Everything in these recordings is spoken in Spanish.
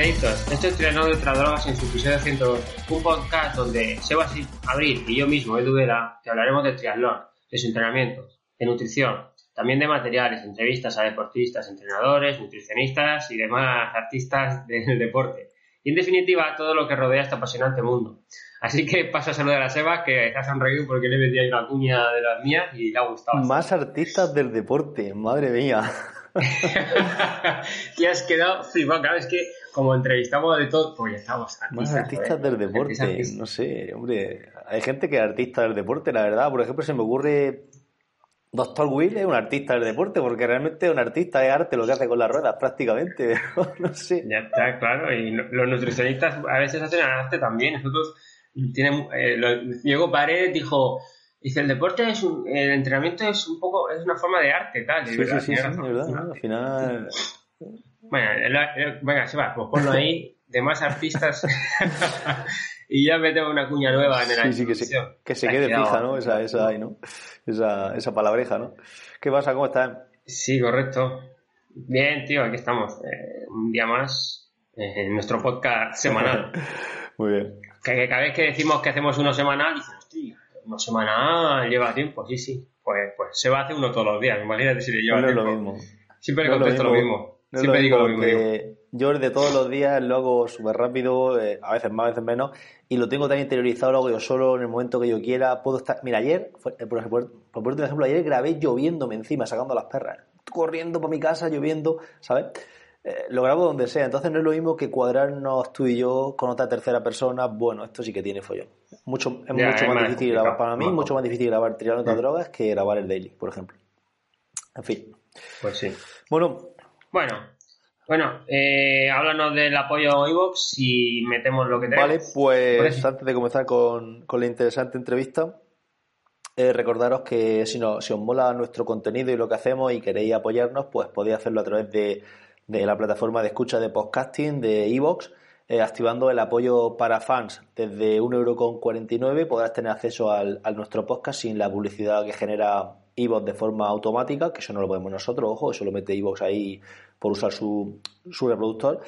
Créditos. Esto es Trianón de otras drogas en su episodio 112. Un podcast donde Sebas Abril y yo mismo, Edu Vera, te hablaremos de triatlón, de su entrenamiento, de nutrición, también de materiales, entrevistas a deportistas, entrenadores, nutricionistas y demás artistas del deporte. Y en definitiva, todo lo que rodea este apasionante mundo. Así que paso a saludar a Sebas, que se ha sonreído porque le metí ahí una cuña de las mías y le ha gustado. Más artistas del deporte, madre mía. y has quedado flipado. Claro, es que como entrevistamos de todo, pues ya estamos Más artistas del deporte, no sé, hombre. Hay gente que es artista del deporte, la verdad. Por ejemplo, se me ocurre. Doctor Will es un artista del deporte, porque realmente es un artista de arte lo que hace con las ruedas, prácticamente. no sé. Ya está, claro. Y los nutricionistas a veces hacen arte también. Nosotros tienen. Eh, Diego Paredes dijo Dice, el deporte es un, el entrenamiento es un poco, es una forma de arte, tal. Sí, sí, sí, verdad, al final... Bueno, venga, se va, pues ponlo ahí, de más artistas, y ya metemos una cuña nueva en el Sí, sí, que se, que se quede fija, ¿no? Esa, esa ahí, ¿no? Esa, esa palabreja, ¿no? ¿Qué pasa? ¿Cómo estás? Sí, correcto. Bien, tío, aquí estamos. Eh, un día más eh, en nuestro podcast semanal. Muy bien. Que, cada vez que decimos que hacemos uno semanal, dices, hostia, una semana lleva tiempo, sí, sí. Pues, pues se va a hacer uno todos los días, imagínate si le lleva no tiempo. es lo mismo. Siempre le contesto lo mismo. Siempre digo lo mismo. Yo de todos los días lo hago súper rápido, eh, a veces más, a veces menos, y lo tengo tan interiorizado, lo hago yo solo en el momento que yo quiera. Puedo estar. Mira, ayer, por ejemplo, por un ejemplo, ayer grabé lloviéndome encima, sacando las perras. Corriendo para mi casa, lloviendo, ¿sabes? Eh, lo grabo donde sea. Entonces no es lo mismo que cuadrarnos tú y yo con otra tercera persona. Bueno, esto sí que tiene follón. Mucho, es mucho más, difícil grabar, para mí, mucho más difícil grabar tirando otras mm. drogas que grabar el daily, por ejemplo. En fin. Pues sí. Bueno. Bueno. Bueno, eh, háblanos del apoyo iVox y metemos lo que tenemos. Vale, pues antes de comenzar con, la interesante entrevista, eh, recordaros que si, no, si os mola nuestro contenido y lo que hacemos y queréis apoyarnos, pues podéis hacerlo a través de de la plataforma de escucha de podcasting de Evox, eh, activando el apoyo para fans desde 1,49€ podrás tener acceso al, a nuestro podcast sin la publicidad que genera Evox de forma automática, que eso no lo podemos nosotros, ojo, eso lo mete Evox ahí por usar su, su reproductor.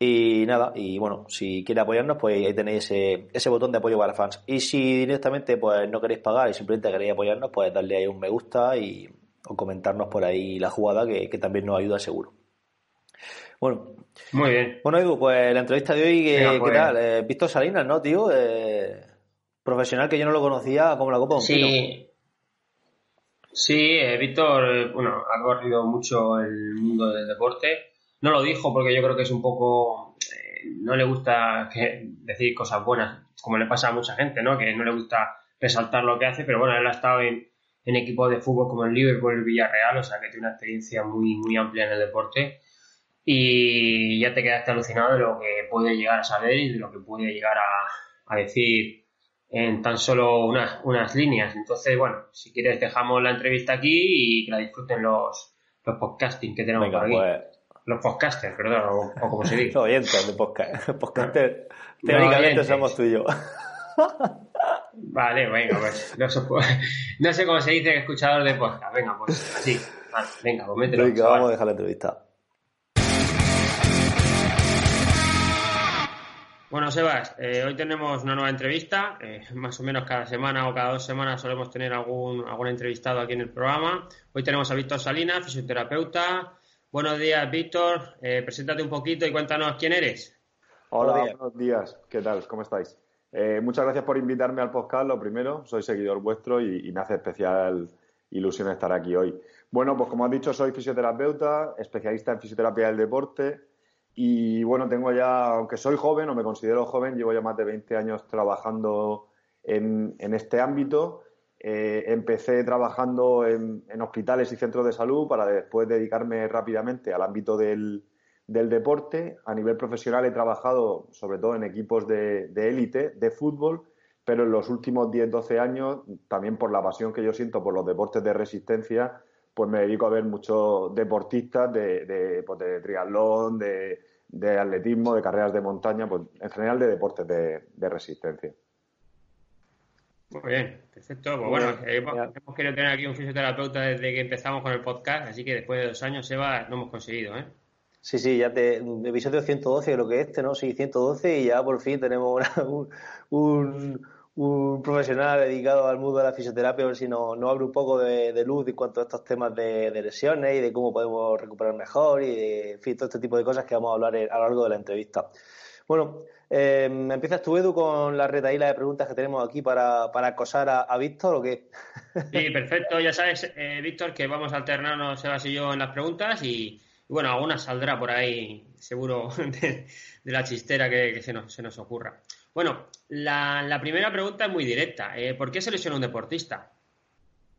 Y nada, y bueno, si quiere apoyarnos, pues ahí tenéis ese, ese, botón de apoyo para fans. Y si directamente pues no queréis pagar y simplemente queréis apoyarnos, pues darle ahí un me gusta y o comentarnos por ahí la jugada que, que también nos ayuda seguro. Bueno. Muy bien. Bueno, Edu, pues la entrevista de hoy, ¿qué, pues. tal? Eh, Víctor Salinas, ¿no, tío? Eh, profesional que yo no lo conocía como la copa de un sí. Sí, eh, Víctor, bueno, ha corrido mucho el mundo del deporte. No lo dijo porque yo creo que es un poco... no le gusta decir cosas buenas, como le pasa a mucha gente, ¿no? Que no le gusta resaltar lo que hace, pero bueno, él ha estado en, en equipos de fútbol como el Liverpool el Villarreal, o sea que tiene una experiencia muy, muy amplia en el deporte y ya te quedaste alucinado de lo que puede llegar a saber y de lo que puede llegar a, decir en tan solo unas, unas líneas. Entonces, bueno, si quieres dejamos la entrevista aquí y que la disfruten los, los podcasting que tenemos por aquí. Pues. Los podcasters, perdón, o, como se dice. Los oyentes de podcast. Podcasters, teóricamente somos tú y yo. Vale, venga, pues no, no, sé cómo se dice escuchador de podcast. Venga, pues así. venga, pues mételo. Venga, vamos a dejar la entrevista. Bueno, Sebas, eh, hoy tenemos una nueva entrevista. Eh, más o menos cada semana o cada dos semanas solemos tener algún, algún entrevistado aquí en el programa. Hoy tenemos a Víctor Salinas, fisioterapeuta. Buenos días, Víctor. Eh, preséntate un poquito y cuéntanos quién eres. Hola, buenos días. ¿Qué tal? ¿Cómo estáis? muchas gracias por invitarme al podcast, lo primero. Soy seguidor vuestro y, y me hace especial ilusión estar aquí hoy. Bueno, pues como has dicho, soy fisioterapeuta, especialista en fisioterapia del deporte Y bueno, tengo ya, aunque soy joven o me considero joven, llevo ya más de 20 años trabajando en, este ámbito. Eh, empecé trabajando en, hospitales y centros de salud para después dedicarme rápidamente al ámbito del, deporte. A nivel profesional he trabajado sobre todo en equipos de élite, de, fútbol, pero en los últimos 10-12 años, también por la pasión que yo siento por los deportes de resistencia, pues me dedico a ver muchos deportistas de, de, pues de triatlón, de, de atletismo, de carreras de montaña, pues en general de deportes de, resistencia. Muy bien, perfecto. Pues bueno, hemos, querido tener aquí un fisioterapeuta desde que empezamos con el podcast, así que después de dos años, Seba, lo hemos conseguido, ¿eh? Sí, sí, ya te, episodio 112, lo que es este, ¿no? Sí, 112 y ya por fin tenemos un, un profesional dedicado al mundo de la fisioterapia, a ver si nos, abre un poco de, luz en cuanto a estos temas de, lesiones y de cómo podemos recuperar mejor y de fin, todo este tipo de cosas que vamos a hablar a lo largo de la entrevista. Bueno, eh, empiezas tú, Edu, con la retaíla de preguntas que tenemos aquí para, para acosar a, Víctor o qué? Sí, perfecto. Ya sabes, eh, Víctor, que vamos a alternarnos Sebas y yo en las preguntas y, bueno, alguna saldrá por ahí, seguro, de, la chistera que, se, nos, se nos ocurra. Bueno, la, primera pregunta es muy directa. Eh, ¿Por qué se lesiona un deportista?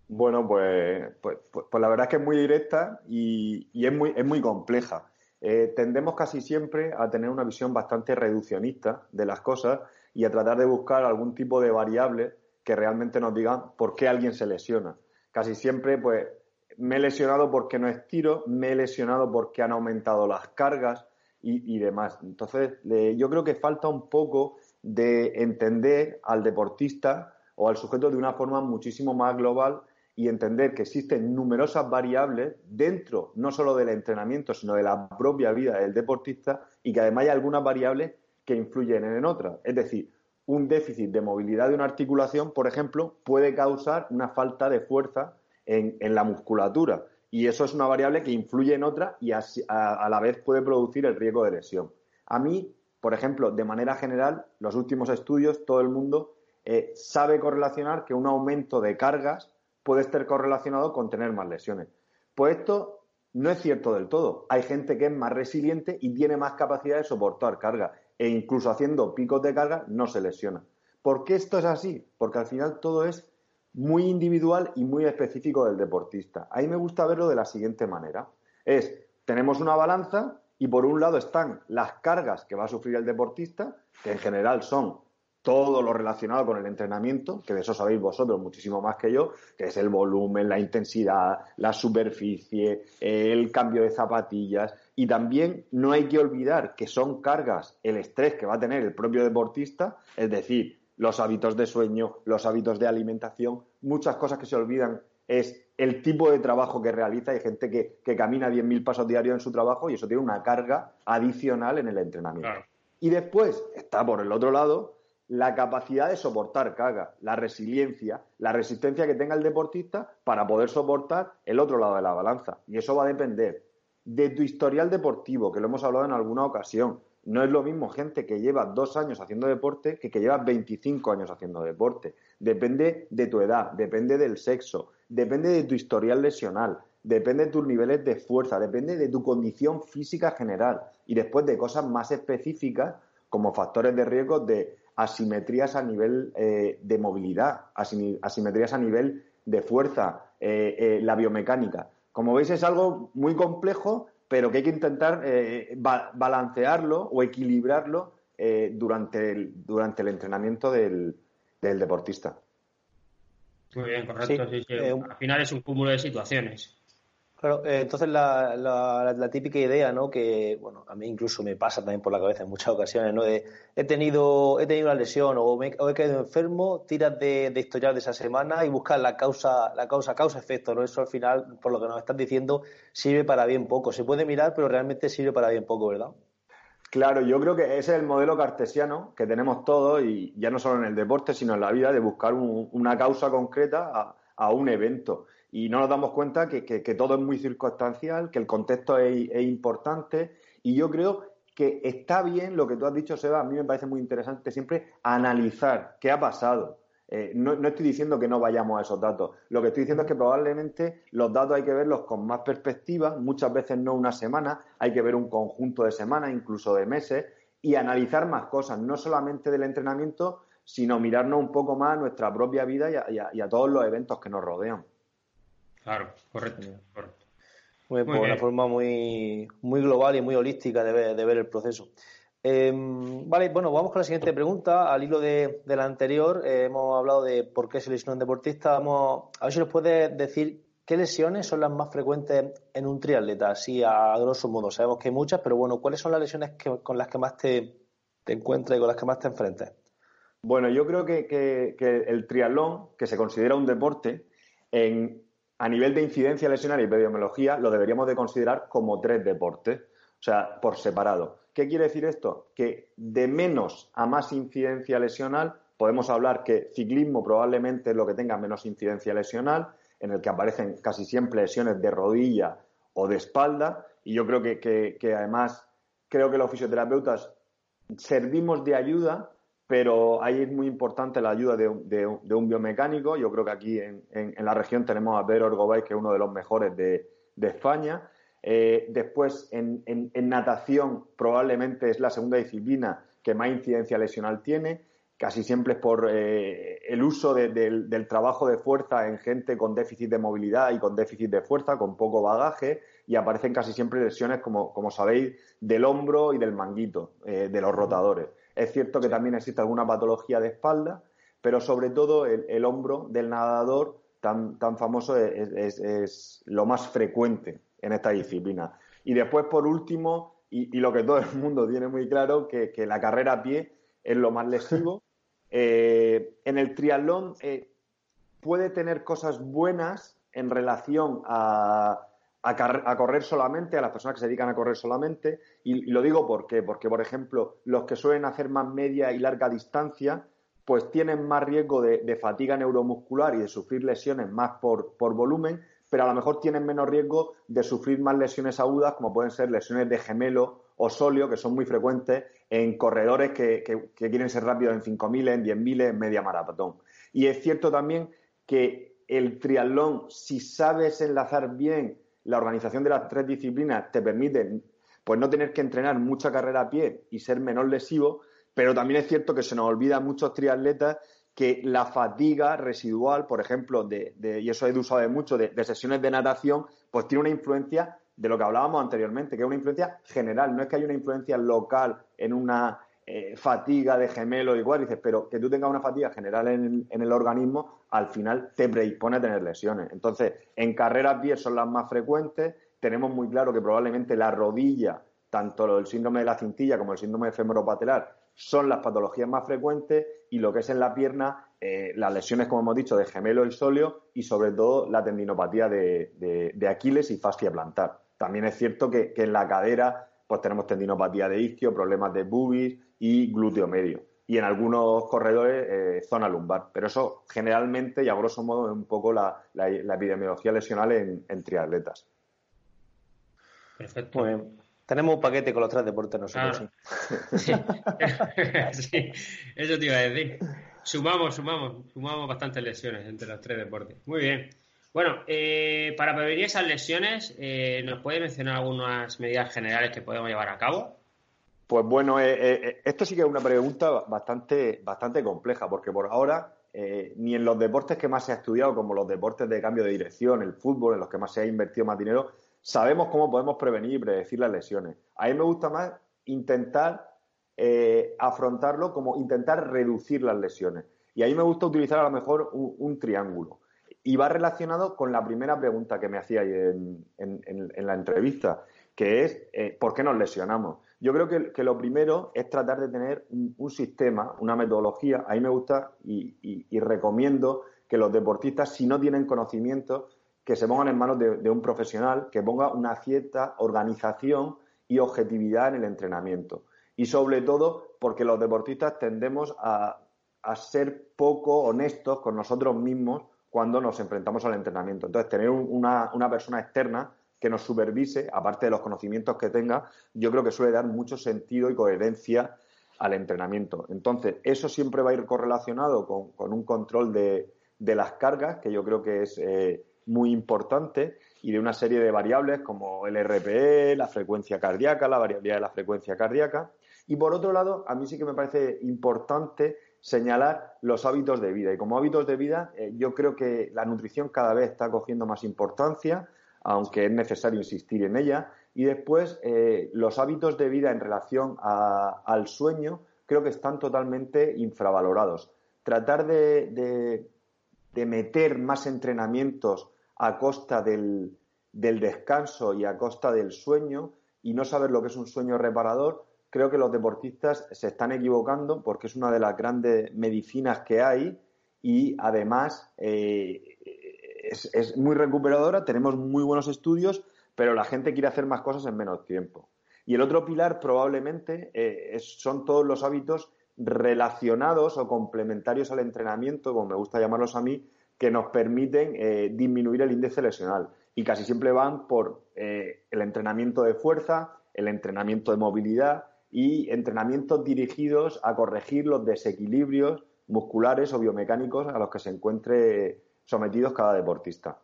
Bueno, pues, pues, pues, pues, la verdad es que es muy directa y, es, muy, es muy compleja. Eh, tendemos casi siempre a tener una visión bastante reduccionista de las cosas y a tratar de buscar algún tipo de variable que realmente nos digan por qué alguien se lesiona. Casi siempre, pues, me he lesionado porque no estiro, me he lesionado porque han aumentado las cargas y, demás. Entonces, yo creo que falta un poco de entender al deportista o al sujeto de una forma muchísimo más global y entender que existen numerosas variables dentro no solo del entrenamiento, sino de la propia vida del deportista y que además hay algunas variables que influyen en otras. Es decir, un déficit de movilidad de una articulación, por ejemplo, puede causar una falta de fuerza en, la musculatura y eso es una variable que influye en otra y a, a la vez puede producir el riesgo de lesión. A mí por ejemplo, de manera general, los últimos estudios, todo el mundo eh, sabe correlacionar que un aumento de cargas puede estar correlacionado con tener más lesiones. Pues esto no es cierto del todo. Hay gente que es más resiliente y tiene más capacidad de soportar carga e incluso haciendo picos de carga no se lesiona. ¿Por qué esto es así? Porque al final todo es muy individual y muy específico del deportista. Ahí me gusta verlo de la siguiente manera. Es, tenemos una balanza y por un lado están las cargas que va a sufrir el deportista, que en general son todo lo relacionado con el entrenamiento, que de eso sabéis vosotros muchísimo más que yo, que es el volumen, la intensidad, la superficie, el cambio de zapatillas. Y también no hay que olvidar que son cargas, el estrés que va a tener el propio deportista, es decir, los hábitos de sueño, los hábitos de alimentación, muchas cosas que se olvidan es el tipo de trabajo que realiza. Hay gente que, que camina 10.000 pasos diarios en su trabajo y eso tiene una carga adicional en el entrenamiento. Y después está por el otro lado la capacidad de soportar carga, la resiliencia, la resistencia que tenga el deportista para poder soportar el otro lado de la balanza. Y eso va a depender de tu historial deportivo, que lo hemos hablado en alguna ocasión. No es lo mismo gente que lleva dos años haciendo deporte que que lleva 25 años haciendo deporte. Depende de tu edad, depende del sexo, depende de tu historial lesional, depende de tus niveles de fuerza, depende de tu condición física general y después de cosas más específicas como factores de riesgo de asimetrías a nivel eh, de movilidad, asimetrías a nivel de fuerza, eh, eh, la biomecánica. Como veis es algo muy complejo, pero que hay que intentar balancearlo o equilibrarlo durante, el, durante el entrenamiento del deportista. Muy bien, correcto. Sí, eh, Al final es un cúmulo de situaciones. Claro, eh, entonces la, típica idea, ¿no? Que, bueno, a mí incluso me pasa también por la cabeza en muchas ocasiones, ¿no? De, he tenido he tenido una lesión o, me, he caído enfermo, tiras de, de, historial de esa semana y buscas la causa, la causa, causa-efecto, ¿no? Eso al final, por lo que nos estás diciendo, sirve para bien poco. Se puede mirar, pero realmente sirve para bien poco, ¿verdad? Claro, yo creo que ese es el modelo cartesiano que tenemos todos y ya no solo en el deporte, sino en la vida, de buscar una causa concreta a, un evento. Y no nos damos cuenta que, todo es muy circunstancial, que el contexto es, importante y yo creo que está bien lo que tú has dicho, Seba, a mí me parece muy interesante siempre analizar qué ha pasado. Eh, no, estoy diciendo que no vayamos a esos datos. Lo que estoy diciendo es que probablemente los datos hay que verlos con más perspectiva, muchas veces no una semana, hay que ver un conjunto de semanas, incluso de meses, y analizar más cosas, no solamente del entrenamiento, sino mirarnos un poco más a nuestra propia vida y a, todos los eventos que nos rodean. Claro, correcto, correcto. Muy, pues, una forma muy, muy global y muy holística de ver, de ver el proceso. Em, vale, bueno, vamos con la siguiente pregunta. Al hilo de, la anterior, eh, hemos hablado de por qué se lesiona un deportista. Vamos a ver si nos puede decir qué lesiones son las más frecuentes en un triatleta, así a grosso modo. Sabemos que hay muchas, pero bueno, ¿cuáles son las lesiones con las que más te, te encuentras y con las que más te enfrentas? Bueno, yo creo que, el triatlón, que se considera un deporte, a nivel de incidencia lesional y epidemiología, lo deberíamos de considerar como tres deportes, o sea, por separado. ¿Qué quiere decir esto? Que de menos a más incidencia lesional, podemos hablar que ciclismo probablemente es lo que tenga menos incidencia lesional, en el que aparecen casi siempre lesiones de rodilla o de espalda, y yo creo que, además creo que los fisioterapeutas servimos de ayuda, pero ahí es muy importante la ayuda de, un biomecánico. Yo creo que aquí en, la región tenemos a Pedro Orgobay, que es uno de los mejores de España. Eh, después, en, natación, probablemente es la segunda disciplina que más incidencia lesional tiene. Casi siempre es por eh, el uso del trabajo de fuerza en gente con déficit de movilidad y con déficit de fuerza, con poco bagaje, y aparecen casi siempre lesiones, como, sabéis, del hombro y del manguito, eh, de los rotadores. Es cierto que también existe alguna patología de espalda, pero sobre todo el, hombro del nadador tan, tan famoso es lo más frecuente en esta disciplina. Y después, por último, y, lo que todo el mundo tiene muy claro, que, la carrera a pie es lo más lesivo. Eh, en el triatlón eh, puede tener cosas buenas en relación a, a, correr solamente, a las personas que se dedican a correr solamente. Y, lo digo por. Porque, por ejemplo, los que suelen hacer más media y larga distancia, pues tienen más riesgo de, fatiga neuromuscular y de sufrir lesiones más por, por volumen, pero a lo mejor tienen menos riesgo de sufrir más lesiones agudas, como pueden ser lesiones de gemelo o sóleo, que son muy frecuentes en corredores que, quieren ser rápidos en 5.000, en 10.000, en media maratón. Y es cierto también que el triatlón, si sabes enlazar bien la organización de las tres disciplinas, te permite pues no tener que entrenar mucha carrera a pie y ser menos lesivo, pero también es cierto que se nos olvida a muchos triatletas que la fatiga residual, por ejemplo, de, y eso usado de mucho, de, sesiones de natación, pues tiene una influencia de lo que hablábamos anteriormente, que es una influencia general, no es que haya una influencia local en una eh, fatiga de gemelo igual, dices, pero que tú tengas una fatiga general en el, organismo, al final te predispone a tener lesiones. Entonces, en carreras 10 son las más frecuentes, tenemos muy claro que probablemente la rodilla, tanto el síndrome de la cintilla como el síndrome femoropatelar, son las patologías más frecuentes y lo que es en la pierna, eh, las lesiones, como hemos dicho, de gemelo y sóleo y sobre todo la tendinopatía de, Aquiles y fascia plantar. También es cierto que, en la cadera pues tenemos tendinopatía de isquio, problemas de bubis y glúteo medio. Y en algunos corredores, eh, zona lumbar. Pero eso generalmente y a grosso modo es un poco la, epidemiología lesional en, triatletas. Perfecto. Tenemos un paquete con los tres deportes nosotros, ah. sí. Eso te iba a decir. Sumamos, sumamos, sumamos bastantes lesiones entre los tres deportes. Muy bien. Bueno, eh, para prevenir esas lesiones, eh, ¿nos puede mencionar algunas medidas generales que podemos llevar a cabo? Pues bueno, eh, esto sí que es una pregunta bastante, bastante compleja, porque por ahora ni en los deportes que más se ha estudiado, como los deportes de cambio de dirección, el fútbol, en los que más se ha invertido más dinero, sabemos cómo podemos prevenir y predecir las lesiones. A mí me gusta más intentar eh, afrontarlo como intentar reducir las lesiones. Y a mí me gusta utilizar a lo mejor un, triángulo. Y va relacionado con la primera pregunta que me hacía en, en, la entrevista, que es eh, ¿por qué nos lesionamos? Yo creo que, lo primero es tratar de tener un, sistema, una metodología. A mí me gusta y recomiendo que los deportistas, si no tienen conocimiento, que se pongan en manos de, un profesional que ponga una cierta organización y objetividad en el entrenamiento. Y sobre todo porque los deportistas tendemos a, ser poco honestos con nosotros mismos cuando nos enfrentamos al entrenamiento. Entonces, tener una, persona externa que nos supervise, aparte de los conocimientos que tenga, yo creo que suele dar mucho sentido y coherencia al entrenamiento. Entonces, eso siempre va a ir correlacionado con, un control de, las cargas, que yo creo que es eh, muy importante, y de una serie de variables como el RPE, la frecuencia cardíaca, la variabilidad de la frecuencia cardíaca. Y por otro lado, a mí sí que me parece importante señalar los hábitos de vida. Y como hábitos de vida, eh, yo creo que la nutrición cada vez está cogiendo más importancia, aunque es necesario insistir en ella. Y después, eh, los hábitos de vida en relación al sueño creo que están totalmente infravalorados. Tratar de, meter más entrenamientos a costa del, descanso y a costa del sueño y no saber lo que es un sueño reparador, creo que los deportistas se están equivocando porque es una de las grandes medicinas que hay y además eh, es, es, muy recuperadora, tenemos muy buenos estudios, pero la gente quiere hacer más cosas en menos tiempo. Y el otro pilar probablemente eh, son todos los hábitos relacionados o complementarios al entrenamiento, como me gusta llamarlos a mí, que nos permiten eh, disminuir el índice lesional. Y casi siempre van por eh, el entrenamiento de fuerza, el entrenamiento de movilidad y entrenamientos dirigidos a corregir los desequilibrios musculares o biomecánicos a los que se encuentre sometidos cada deportista.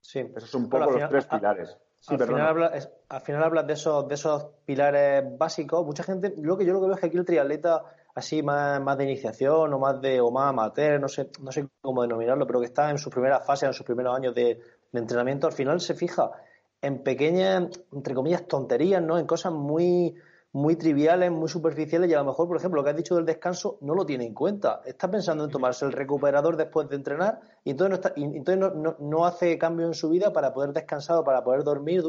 Sí. Esos son un poco los tres pilares al, final hablas, de esos, de esos pilares básicos. Mucha gente, lo que yo lo que veo es que aquí el triatleta así más, más de iniciación o más de o más amateur, no sé, no sé cómo denominarlo, pero que está en sus primeras fases, en sus primeros años de, de entrenamiento, al final se fija en pequeñas, entre comillas, tonterías, ¿no? En cosas muy, muy triviales, muy superficiales y a lo mejor, por ejemplo, lo que has dicho del descanso no lo tiene en cuenta. Está pensando en tomarse el recuperador después de entrenar y entonces no, está, entonces no, no, hace cambio en su vida para poder descansar o para poder dormir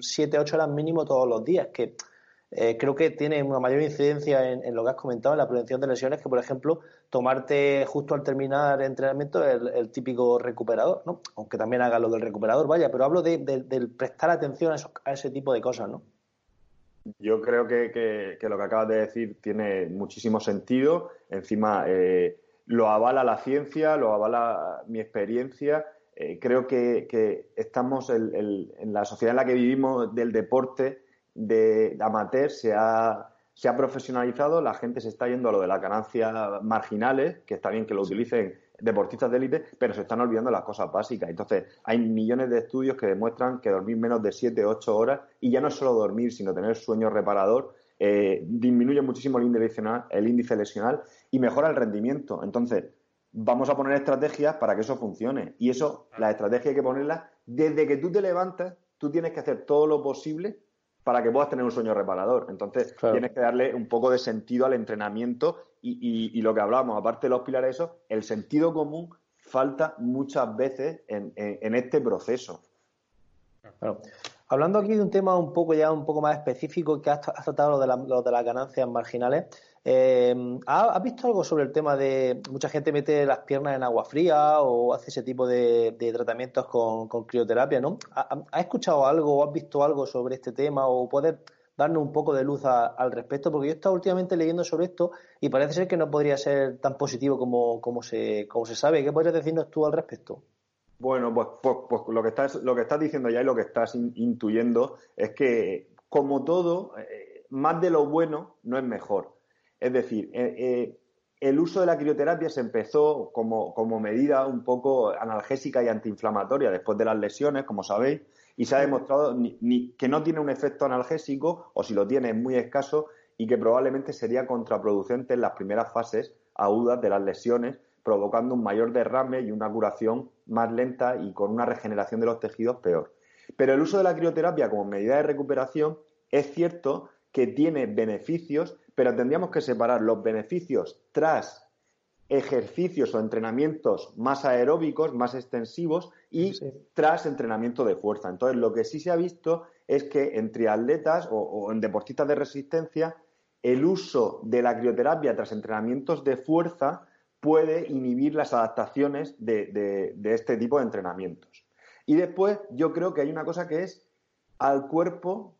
7, mm, 8 horas mínimo todos los días, que eh, creo que tiene una mayor incidencia en, lo que has comentado, en la prevención de lesiones, que por ejemplo tomarte justo al terminar el entrenamiento el, típico recuperador, ¿no? aunque también haga lo del recuperador, vaya, pero hablo de, del prestar atención a, a ese tipo de cosas, ¿no? Yo creo que, lo que acabas de decir tiene muchísimo sentido. Encima, eh, lo avala la ciencia, lo avala mi experiencia. Eh, creo que, estamos en, la sociedad en la que vivimos del deporte de, amateur se ha, se ha profesionalizado, la gente se está yendo a lo de las ganancias marginales, que está bien que lo utilicen deportistas de élite, pero se están olvidando las cosas básicas. Entonces, hay millones de estudios que demuestran que dormir menos de 7 o 8 horas, y ya no es solo dormir, sino tener sueño reparador, eh, disminuye muchísimo el índice, lesional, el índice lesional y mejora el rendimiento. Entonces, vamos a poner estrategias para que eso funcione. Y eso, la estrategia hay que ponerla desde que tú te levantas, tú tienes que hacer todo lo posible para que puedas tener un sueño reparador. Entonces, tienes que darle un poco de sentido al entrenamiento y, lo que hablábamos, aparte de los pilares, eso, el sentido común falta muchas veces en, este proceso. Hablando aquí de un tema un poco ya un poco más específico que has, tratado lo de, lo de las ganancias marginales, eh, ¿has visto algo sobre el tema de mucha gente mete las piernas en agua fría o hace ese tipo de, tratamientos con, crioterapia, ¿no? ¿Has escuchado algo o has visto algo sobre este tema o puedes darnos un poco de luz al respecto? Porque yo he estado últimamente leyendo sobre esto y parece ser que no podría ser tan positivo como, como, se, como se sabe. ¿Qué podrías decirnos tú al respecto? Bueno, pues, pues, pues, lo, que estás, lo que estás diciendo ya y lo que estás intuyendo es que, como todo, eh, más de lo bueno no es mejor. Es decir, eh, eh, el uso de la crioterapia se empezó como, como, medida un poco analgésica y antiinflamatoria después de las lesiones, como sabéis, y se ha demostrado ni, que no tiene un efecto analgésico, o si lo tiene es muy escaso, y que probablemente sería contraproducente en las primeras fases agudas de las lesiones, provocando un mayor derrame y una curación más lenta y con una regeneración de los tejidos peor. Pero el uso de la crioterapia como medida de recuperación es cierto que tiene beneficios, pero tendríamos que separar los beneficios tras ejercicios o entrenamientos más aeróbicos, más extensivos y tras entrenamiento de fuerza. Entonces, lo que sí se ha visto es que entre atletas o, en deportistas de resistencia, el uso de la crioterapia tras entrenamientos de fuerza puede inhibir las adaptaciones de este tipo de entrenamientos. Y después, yo creo que hay una cosa que es al cuerpo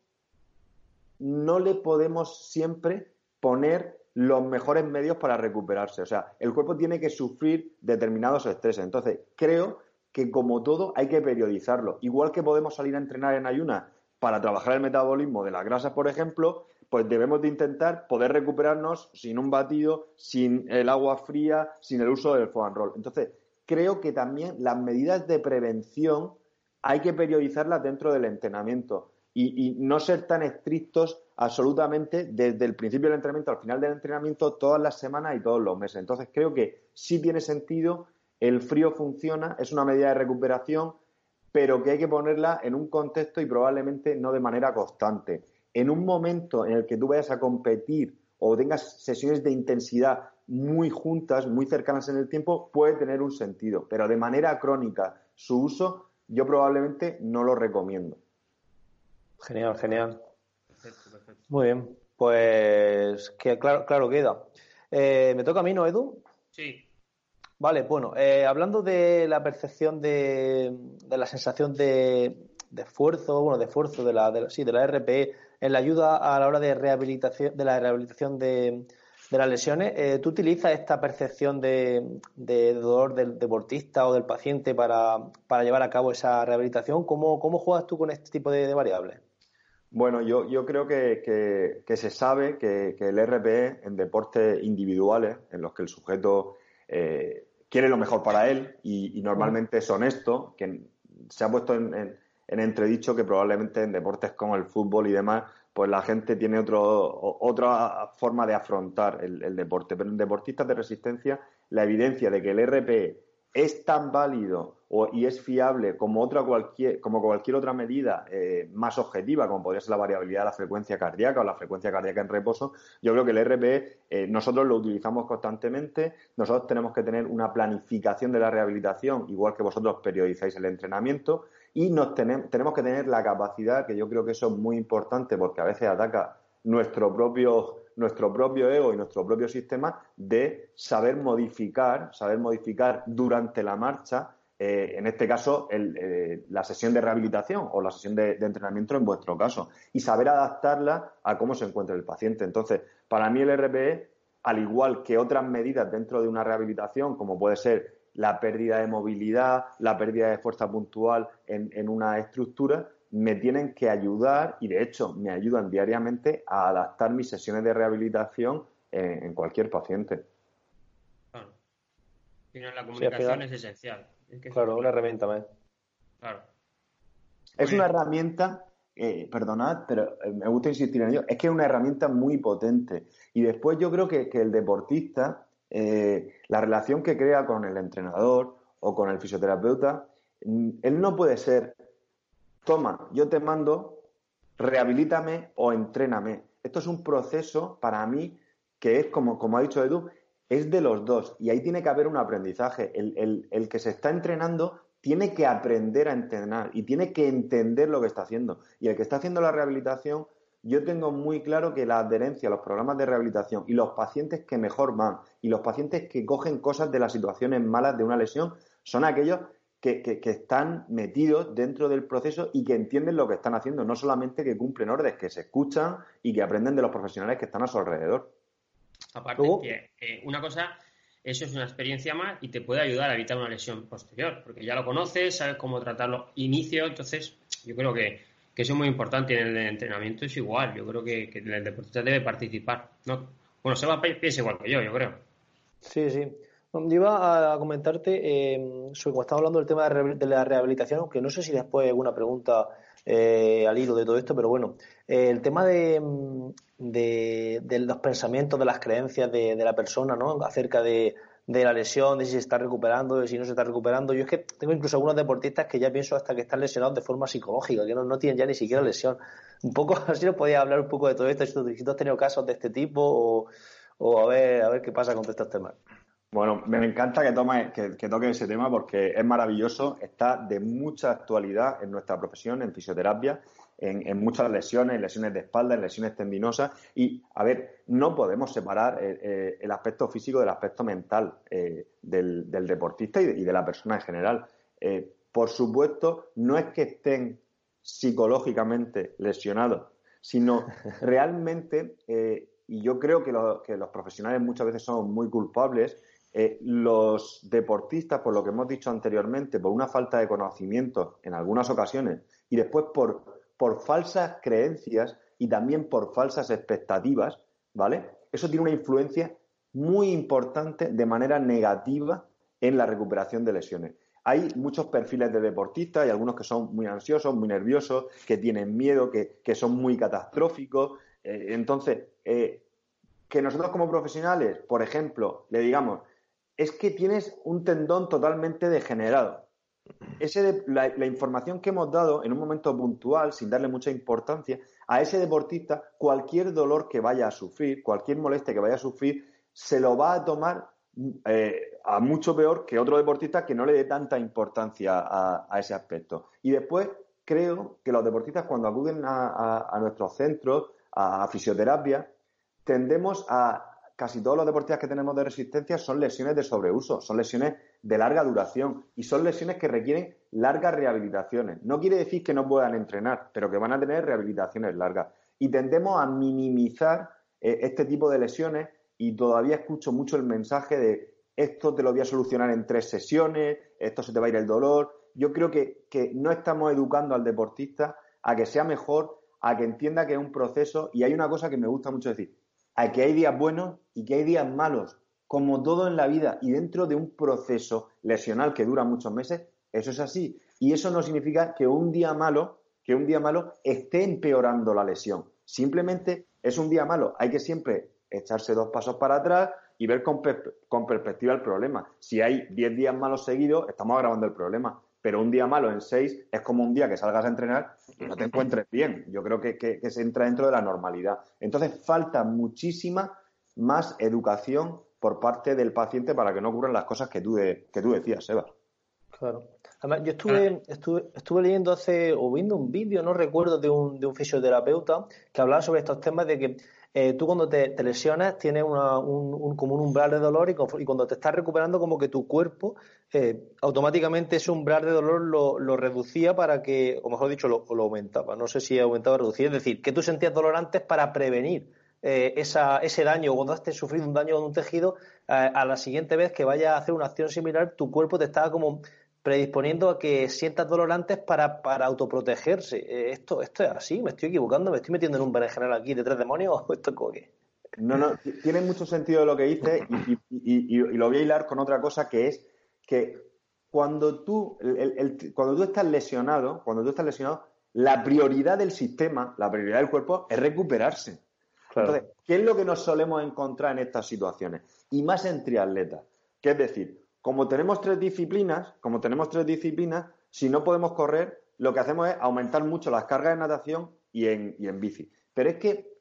no le podemos siempre poner los mejores medios para recuperarse. O sea, el cuerpo tiene que sufrir determinados estreses. Entonces, creo que como todo hay que periodizarlo. Igual que podemos salir a entrenar en ayunas para trabajar el metabolismo de las grasas, por ejemplo, pues debemos de intentar poder recuperarnos sin un batido, sin el agua fría, sin el uso del foam roll. Entonces, creo que también las medidas de prevención hay que periodizarlas dentro del entrenamiento y, no ser tan estrictos absolutamente desde el principio del entrenamiento al final del entrenamiento, todas las semanas y todos los meses. Entonces, creo que sí tiene sentido, el frío funciona, es una medida de recuperación, pero que hay que ponerla en un contexto y probablemente no de manera constante. En un momento en el que tú vayas a competir o tengas sesiones de intensidad muy juntas, muy cercanas en el tiempo, puede tener un sentido, pero de manera crónica su uso yo probablemente no lo recomiendo. Genial, genial. Perfecto, perfecto. Muy bien, pues que claro, claro queda. Eh, ¿Me toca a mí, no, Edu? Sí. Vale, bueno, eh, hablando de la percepción de, de la sensación de, de, esfuerzo, bueno, de esfuerzo de la, de, sí, de la RPE en la ayuda a la hora de rehabilitación, de la rehabilitación de, de las lesiones, eh, ¿tú utilizas esta percepción de, de, dolor del deportista o del paciente para, para llevar a cabo esa rehabilitación? ¿Cómo, cómo juegas tú con este tipo de, variables? Bueno, yo, yo creo que, que, se sabe que, que, el RPE en deportes individuales, en los que el sujeto eh, quiere lo mejor para él y, normalmente es honesto, que se ha puesto en, en, entredicho que probablemente en deportes como el fútbol y demás, pues la gente tiene otro, otra forma de afrontar el, deporte. Pero en deportistas de resistencia, la evidencia de que el RPE es tan válido y es fiable como otra cualquier, como cualquier otra medida eh, más objetiva, como podría ser la variabilidad de la frecuencia cardíaca o la frecuencia cardíaca en reposo, yo creo que el RPE eh, nosotros lo utilizamos constantemente, nosotros tenemos que tener una planificación de la rehabilitación, igual que vosotros periodizáis el entrenamiento, y nos tenemos, tenemos que tener la capacidad, que yo creo que eso es muy importante porque a veces ataca nuestro propio nuestro propio ego y nuestro propio sistema de saber modificar, saber modificar durante la marcha, eh, en este caso, eh, la sesión de rehabilitación o la sesión de, entrenamiento en vuestro caso, y saber adaptarla a cómo se encuentra el paciente. Entonces, para mí el RPE, al igual que otras medidas dentro de una rehabilitación, como puede ser la pérdida de movilidad, la pérdida de fuerza puntual en una estructura, me tienen que ayudar y de hecho me ayudan diariamente a adaptar mis sesiones de rehabilitación en, cualquier paciente. Claro. la comunicación es esencial. claro, una herramienta más. Claro. Es una herramienta, eh, perdonad, pero eh, me gusta insistir en ello, es que es una herramienta muy potente. Y después yo creo que, el deportista, eh, la relación que crea con el entrenador o con el fisioterapeuta, mm, él no puede ser toma, yo te mando, rehabilítame o entréname. Esto es un proceso para mí que es, como, como ha dicho Edu, es de los dos y ahí tiene que haber un aprendizaje. El, el, que se está entrenando tiene que aprender a entrenar y tiene que entender lo que está haciendo. Y el que está haciendo la rehabilitación, yo tengo muy claro que la adherencia a los programas de rehabilitación y los pacientes que mejor van y los pacientes que cogen cosas de las situaciones malas de una lesión son aquellos que, que, están metidos dentro del proceso y que entienden lo que están haciendo, no solamente que cumplen órdenes, que se escuchan y que aprenden de los profesionales que están a su alrededor. Aparte, que eh, una cosa, eso es una experiencia más y te puede ayudar a evitar una lesión posterior, porque ya lo conoces, sabes cómo tratarlo inicio, entonces yo creo que, que eso es muy importante en el entrenamiento es igual, yo creo que, que el deportista debe participar. ¿no? Bueno, se va a piensa igual que yo, yo creo. Sí, sí. Yo iba a comentarte eh, sobre estamos hablando del tema de la rehabilitación, aunque no sé si después hay alguna pregunta eh, al hilo de todo esto, pero bueno, eh, el tema de, de, los pensamientos, de las creencias de, la persona, ¿no? Acerca de, la lesión, de si se está recuperando, de si no se está recuperando. Yo es que tengo incluso algunos deportistas que ya pienso hasta que están lesionados de forma psicológica, que no, tienen ya ni siquiera lesión. Un poco, así nos podía hablar un poco de todo esto, si tú, has tenido casos de este tipo o, o a ver, a ver qué pasa con estos temas. Bueno, me encanta que, tome, que, toque ese tema porque es maravilloso, está de mucha actualidad en nuestra profesión, en fisioterapia, en, muchas lesiones, lesiones de espalda, en lesiones tendinosas. Y, a ver, no podemos separar eh, eh, el aspecto físico del aspecto mental eh, del, deportista y de, la persona en general. por supuesto, no es que estén psicológicamente lesionados, sino realmente, y yo creo que, que los profesionales muchas veces son muy culpables, eh, los deportistas, por lo que hemos dicho anteriormente, por una falta de conocimiento en algunas ocasiones y después por, por falsas creencias, y también por falsas expectativas, ¿vale? Eso tiene una influencia muy importante de manera negativa en la recuperación de lesiones. Hay muchos perfiles de deportistas, hay algunos que son muy ansiosos, muy nerviosos, que tienen miedo, que, son muy catastróficos. Eh, entonces, eh, que nosotros como profesionales, por ejemplo, le digamos, es que tienes un tendón totalmente degenerado. Ese la, información que hemos dado en un momento puntual, sin darle mucha importancia, a ese deportista, cualquier dolor que vaya a sufrir, cualquier molestia que vaya a sufrir, se lo va a tomar eh, a mucho peor que otro deportista que no le dé tanta importancia a, ese aspecto. Y después creo que los deportistas cuando acuden a nuestros centros, a fisioterapia, tendemos a casi todos los deportistas que tenemos de resistencia son lesiones de sobreuso, son lesiones de larga duración y son lesiones que requieren largas rehabilitaciones. No quiere decir que no puedan entrenar, pero que van a tener rehabilitaciones largas. Y tendemos a minimizar eh, este tipo de lesiones y todavía escucho mucho el mensaje de esto te lo voy a solucionar en tres sesiones, esto se te va a ir el dolor. Yo creo que, que no estamos educando al deportista a que sea mejor, a que entienda que es un proceso y hay una cosa que me gusta mucho decir, a que hay días buenos y que hay días malos, como todo en la vida y dentro de un proceso lesional que dura muchos meses, eso es así. Y eso no significa que un día malo, que un día malo esté empeorando la lesión. Simplemente es un día malo. Hay que siempre echarse dos pasos para atrás y ver con, con perspectiva el problema. Si hay diez días malos seguidos, estamos agravando el problema pero un día malo en seis es como un día que salgas a entrenar y no te encuentres bien. Yo creo que, se entra dentro de la normalidad. Entonces falta muchísima más educación por parte del paciente para que no ocurran las cosas que tú, que tú decías, Eva. Claro. Además, yo estuve, estuve, estuve leyendo hace, o viendo un vídeo, no recuerdo, de un, de un fisioterapeuta que hablaba sobre estos temas de que eh, tú cuando te, lesionas tienes un, como un umbral de dolor y, cuando te estás recuperando como que tu cuerpo eh, automáticamente ese umbral de dolor lo, reducía para que, o mejor dicho, lo, aumentaba. No sé si aumentaba o reducía. Es decir, que tú sentías dolor antes para prevenir eh, ese daño, cuando has sufrido un daño en un tejido, a la siguiente vez que vaya a hacer una acción similar, tu cuerpo te estaba como predisponiendo a que sientas dolor antes para, para autoprotegerse. Eh, esto, esto es así, me estoy equivocando, me estoy metiendo en un berenjenal aquí de tres demonios o esto es No, no, tiene mucho sentido lo que dices y, lo voy a hilar con otra cosa que es que cuando tú, cuando tú estás lesionado, cuando tú estás lesionado, la prioridad del sistema, la prioridad del cuerpo es recuperarse. Entonces, ¿qué es lo que nos solemos encontrar en estas situaciones? Y más en triatletas. Que es decir, como tenemos tres disciplinas, como tenemos tres disciplinas, si no podemos correr, lo que hacemos es aumentar mucho las cargas de natación y en, bici. Pero es que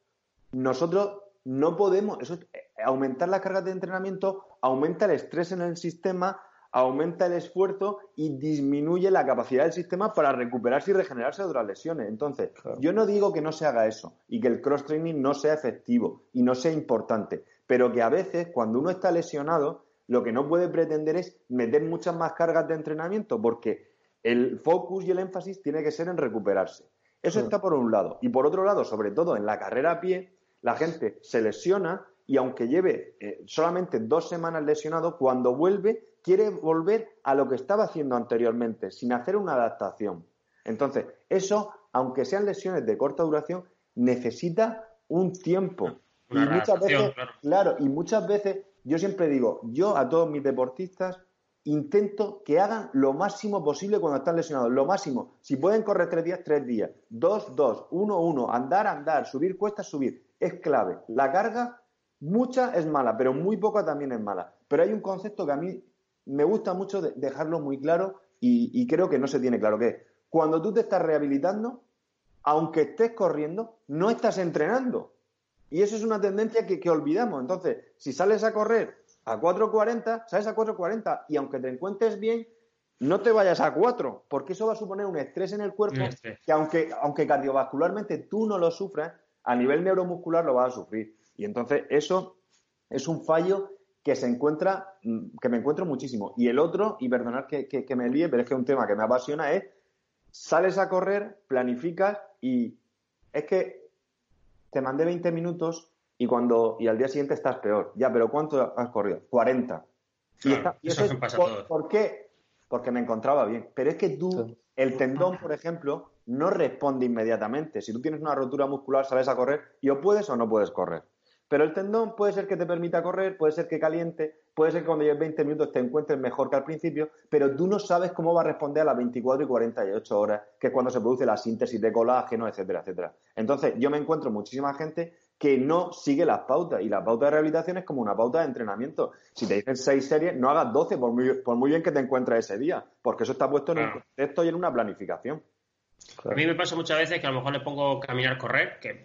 nosotros no podemos, eso, aumentar las cargas de entrenamiento aumenta el estrés en el sistema, aumenta el esfuerzo y disminuye la capacidad del sistema para recuperarse y regenerarse de otras lesiones. Entonces, yo no digo que no se haga eso y que el cross training no sea efectivo y no sea importante, pero que a veces cuando uno está lesionado lo que no puede pretender es meter muchas más cargas de entrenamiento, porque el focus y el énfasis tiene que ser en recuperarse. Eso está por un lado. Y por otro lado, sobre todo en la carrera a pie, la gente se lesiona y aunque lleve eh, solamente dos semanas lesionado, cuando vuelve quiere volver a lo que estaba haciendo anteriormente, sin hacer una adaptación. Entonces, eso, aunque sean lesiones de corta duración, necesita un tiempo. y muchas veces, claro, y muchas veces yo siempre digo, yo a todos mis deportistas intento que hagan lo máximo posible cuando están lesionados, lo máximo. Si pueden correr tres días, tres días, dos, dos, uno, uno, andar, andar, subir cuestas, subir. Es clave. La carga, mucha es mala, pero muy poca también es mala. Pero hay un concepto que a mí me gusta mucho dejarlo muy claro y, creo que no se tiene claro, que es cuando tú te estás rehabilitando, aunque estés corriendo, no estás entrenando. Y eso es una tendencia que, olvidamos. Entonces, si sales a correr a 4.40, sales a 4.40 y aunque te encuentres bien, no te vayas a 4, porque eso va a suponer un estrés en el cuerpo que aunque, aunque cardiovascularmente tú no lo sufras, a nivel neuromuscular lo vas a sufrir. Y entonces eso es un fallo que se encuentra, mm, que me encuentro muchísimo. Y el otro, y perdonad que, que me líe, pero es que es un tema que me apasiona, es sales a correr, planificas y es que te mandé 20 minutos y cuando y al día siguiente estás peor. Ya, pero ¿cuánto has corrido? 40. y, eso, es por, qué? Porque me encontraba bien. Pero es que tú El tendón, por ejemplo, no responde inmediatamente. Si tú tienes una rotura muscular, sales a correr y o puedes o no puedes correr. Pero el tendón puede ser que te permita correr, puede ser que caliente, puede ser que cuando lleves 20 minutos te encuentres mejor que al principio, pero tú no sabes cómo va a responder a las 24 y 48 horas, que es cuando se produce la síntesis de colágeno, etcétera, etcétera. Entonces, yo me encuentro muchísima gente que no sigue las pautas. Y la pauta de rehabilitación es como una pauta de entrenamiento. Si te dicen seis series, no hagas 12, por muy, por muy bien que te encuentres ese día, porque eso está puesto en un contexto y en una planificación. A mí me pasa muchas veces que a lo mejor le pongo caminar, correr, que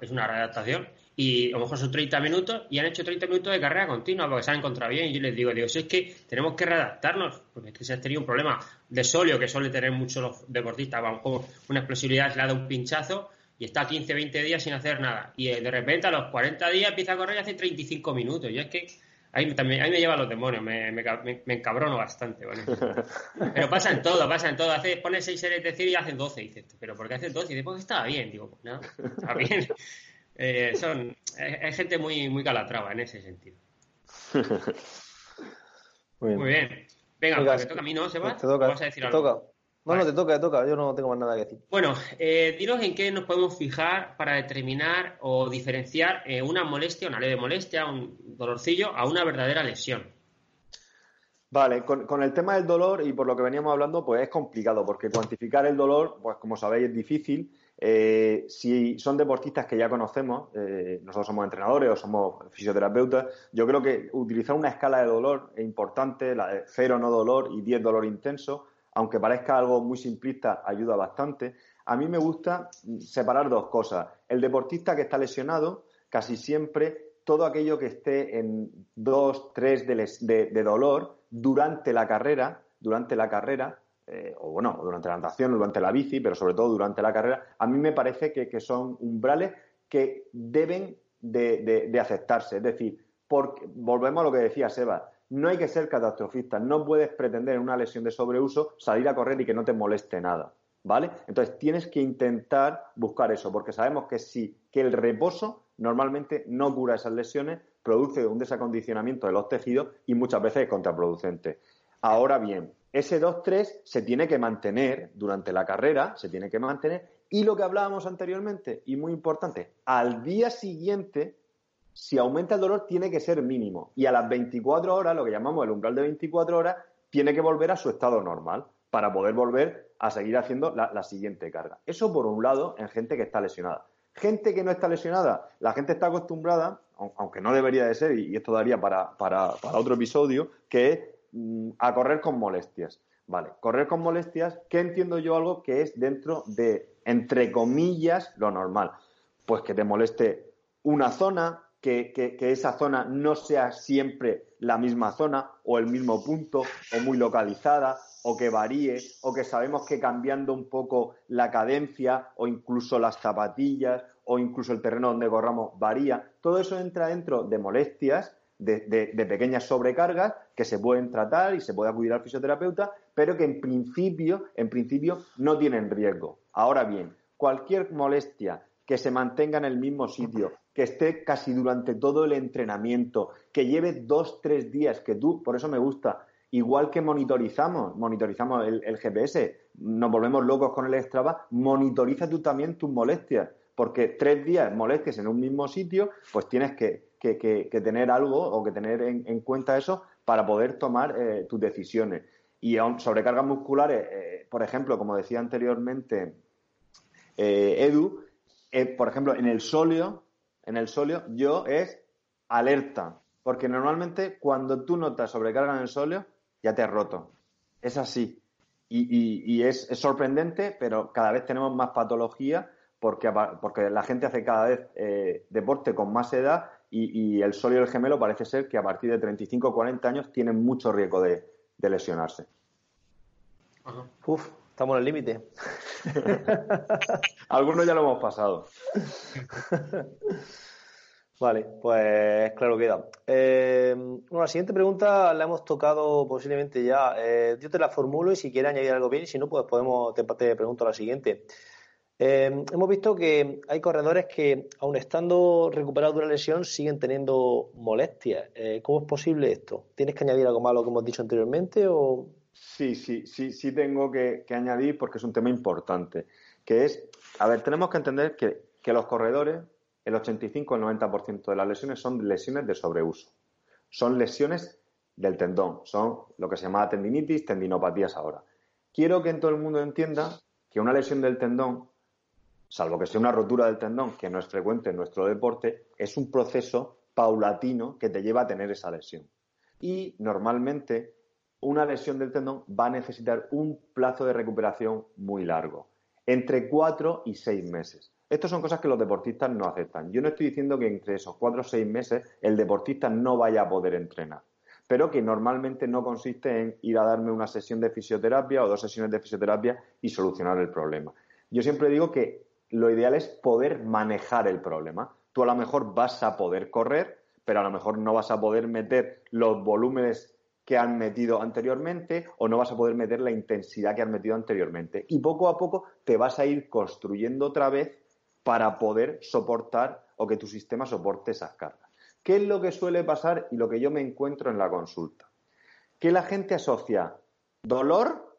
es una readaptación, y a lo mejor son 30 minutos y han hecho 30 minutos de carrera continua porque se han encontrado bien. Y yo les digo, digo, si es que tenemos que readaptarnos, porque es que se ha tenido un problema de solio que suele tener muchos los deportistas, vamos, como una explosividad, le ha dado un pinchazo y está 15, 20 días sin hacer nada. Y de repente a los 40 días empieza a correr y hace 35 minutos. Y es que Ahí, también, ahí me lleva los demonios, me, me, me encabrono bastante. Pero pasa en todo, pasa en todo. Hace, pone 6 series de decir y hacen 12. Y dices, ¿pero por qué haces 12? Y después estaba bien. Digo, pues no, está bien. Eh, son, es, gente muy, muy calatrava en ese sentido. Muy bien. Venga, Venga pues, toca a mí, ¿no, Seba? Te toca, a decir algo? Toca. No, no, te toca, te toca. Yo no tengo más nada que decir. Bueno, eh, dinos en qué nos podemos fijar para determinar o diferenciar eh, una molestia, una leve molestia, un dolorcillo, a una verdadera lesión. Vale, con, el tema del dolor y por lo que veníamos hablando, pues es complicado, porque cuantificar el dolor, pues como sabéis, es difícil. Eh, si son deportistas que ya conocemos, eh, nosotros somos entrenadores o somos fisioterapeutas, yo creo que utilizar una escala de dolor es importante, la de cero no dolor y 10 dolor intenso, aunque parezca algo muy simplista, ayuda bastante. A mí me gusta separar dos cosas. El deportista que está lesionado, casi siempre todo aquello que esté en dos, tres de, dolor durante la carrera, durante la carrera, eh, o bueno, durante la natación, durante la bici, pero sobre todo durante la carrera, a mí me parece que, son umbrales que deben de, aceptarse. Es decir, porque, volvemos a lo que decía Seba, no hay que ser catastrofista, no puedes pretender en una lesión de sobreuso salir a correr y que no te moleste nada, ¿vale? Entonces tienes que intentar buscar eso, porque sabemos que sí, que el reposo normalmente no cura esas lesiones, produce un desacondicionamiento de los tejidos y muchas veces es contraproducente. Ahora bien, ese 2-3 se tiene que mantener durante la carrera, se tiene que mantener, y lo que hablábamos anteriormente, y muy importante, al día siguiente si aumenta el dolor tiene que ser mínimo y a las 24 horas, lo que llamamos el umbral de 24 horas, tiene que volver a su estado normal para poder volver a seguir haciendo la, siguiente carga. Eso por un lado en gente que está lesionada. Gente que no está lesionada, la gente está acostumbrada, aunque no debería de ser, y esto daría para, otro episodio, que es mm, a correr con molestias. Vale, correr con molestias, ¿qué entiendo yo algo que es dentro de, entre comillas, lo normal? Pues que te moleste una zona, que, esa zona no sea siempre la misma zona o el mismo punto o muy localizada o que varíe o que sabemos que cambiando un poco la cadencia o incluso las zapatillas o incluso el terreno donde corramos varía. Todo eso entra dentro de molestias, de, de, pequeñas sobrecargas que se pueden tratar y se puede acudir al fisioterapeuta, pero que en principio, en principio no tienen riesgo. Ahora bien, cualquier molestia que se mantenga en el mismo sitio, que esté casi durante todo el entrenamiento, que lleve dos, tres días, que tú, por eso me gusta, igual que monitorizamos, monitorizamos el, GPS, nos volvemos locos con el Strava, monitoriza tú también tus molestias, porque tres días molestias en un mismo sitio, pues tienes que, tener algo o que tener en, cuenta eso para poder tomar eh, tus decisiones. Y sobrecargas musculares, eh, por ejemplo, como decía anteriormente eh, Edu, por ejemplo, en el sóleo, en el sóleo, yo es alerta. Porque normalmente cuando tú notas sobrecarga en el sóleo, ya te has roto. Es así. Y, es, sorprendente, pero cada vez tenemos más patología porque, porque la gente hace cada vez eh, deporte con más edad y, el sóleo del gemelo parece ser que a partir de 35 o 40 años tienen mucho riesgo de, lesionarse. Uf, estamos en el límite. Algunos ya lo hemos pasado. Vale, pues claro queda. Eh, bueno, la siguiente pregunta la hemos tocado posiblemente ya. Eh, yo te la formulo y si quieres añadir algo bien, si no, pues podemos, te, te pregunto la siguiente. Eh, hemos visto que hay corredores que, aun estando recuperados de una lesión, siguen teniendo molestias. ¿Cómo es posible esto? ¿Tienes que añadir algo más a lo que hemos dicho anteriormente o Sí, sí, sí, sí tengo que, añadir porque es un tema importante, que es, a ver, tenemos que entender que, que los corredores, el 85 o el 90% de las lesiones son lesiones de sobreuso. Son lesiones del tendón, son lo que se llama tendinitis, tendinopatías ahora. Quiero que en todo el mundo entienda que una lesión del tendón, salvo que sea una rotura del tendón, que no es frecuente en nuestro deporte, es un proceso paulatino que te lleva a tener esa lesión. Y normalmente una lesión del tendón va a necesitar un plazo de recuperación muy largo, entre cuatro y seis meses. Estas son cosas que los deportistas no aceptan. Yo no estoy diciendo que entre esos cuatro o seis meses el deportista no vaya a poder entrenar, pero que normalmente no consiste en ir a darme una sesión de fisioterapia o dos sesiones de fisioterapia y solucionar el problema. Yo siempre digo que lo ideal es poder manejar el problema. Tú a lo mejor vas a poder correr, pero a lo mejor no vas a poder meter los volúmenes que han metido anteriormente o no vas a poder meter la intensidad que han metido anteriormente. Y poco a poco te vas a ir construyendo otra vez para poder soportar o que tu sistema soporte esas cargas. ¿Qué es lo que suele pasar y lo que yo me encuentro en la consulta? Que la gente asocia dolor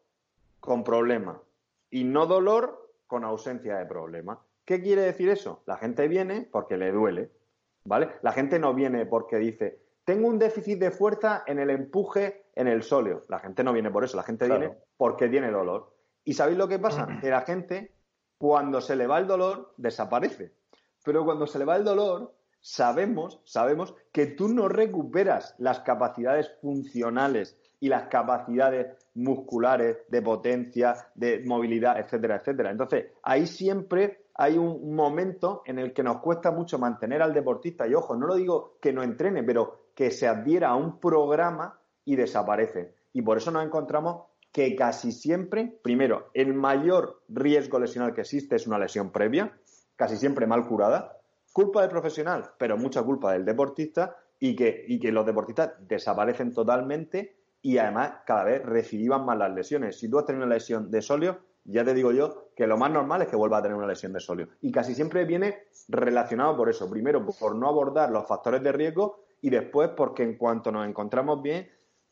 con problema y no dolor con ausencia de problema. ¿Qué quiere decir eso? La gente viene porque le duele, ¿vale? La gente no viene porque dice, tengo un déficit de fuerza en el empuje en el sóleo. La gente no viene por eso, la gente viene porque tiene dolor. ¿Y sabéis lo que pasa? Que la gente, cuando se le va el dolor, desaparece. Pero cuando se le va el dolor, sabemos, sabemos que tú no recuperas las capacidades funcionales y las capacidades musculares de potencia, de movilidad, etcétera, etcétera. Entonces, ahí siempre hay un momento en el que nos cuesta mucho mantener al deportista, y ojo, no lo digo que no entrene, pero que se adhiera a un programa y desaparece. Y por eso nos encontramos que casi siempre, primero, el mayor riesgo lesional que existe es una lesión previa, casi siempre mal curada, culpa del profesional, pero mucha culpa del deportista y que, y que los deportistas desaparecen totalmente y además cada vez reciban más las lesiones. Si tú has tenido una lesión de solio, ya te digo yo que lo más normal es que vuelva a tener una lesión de solio. Y casi siempre viene relacionado por eso. Primero, por no abordar los factores de riesgo y después porque en cuanto nos encontramos bien,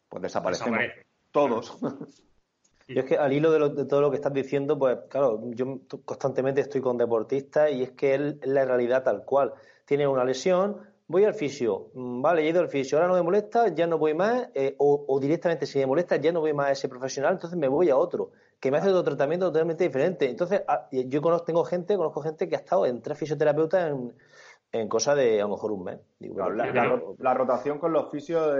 pues desaparecemos todos. Yo es que al hilo de, todo lo que estás diciendo, pues claro, yo constantemente estoy con deportistas y es que él es la realidad tal cual. Tiene una lesión, voy al fisio, mm, vale, he ido al fisio, ahora no me molesta, ya no voy más, eh, o, directamente si me molesta, ya no voy más a ese profesional, entonces me voy a otro, que me hace otro tratamiento totalmente diferente. Entonces, ah, yo conozco, tengo gente, conozco gente que ha estado en tres fisioterapeutas en, en cosa de a lo mejor un mes. la, rotación con los fisios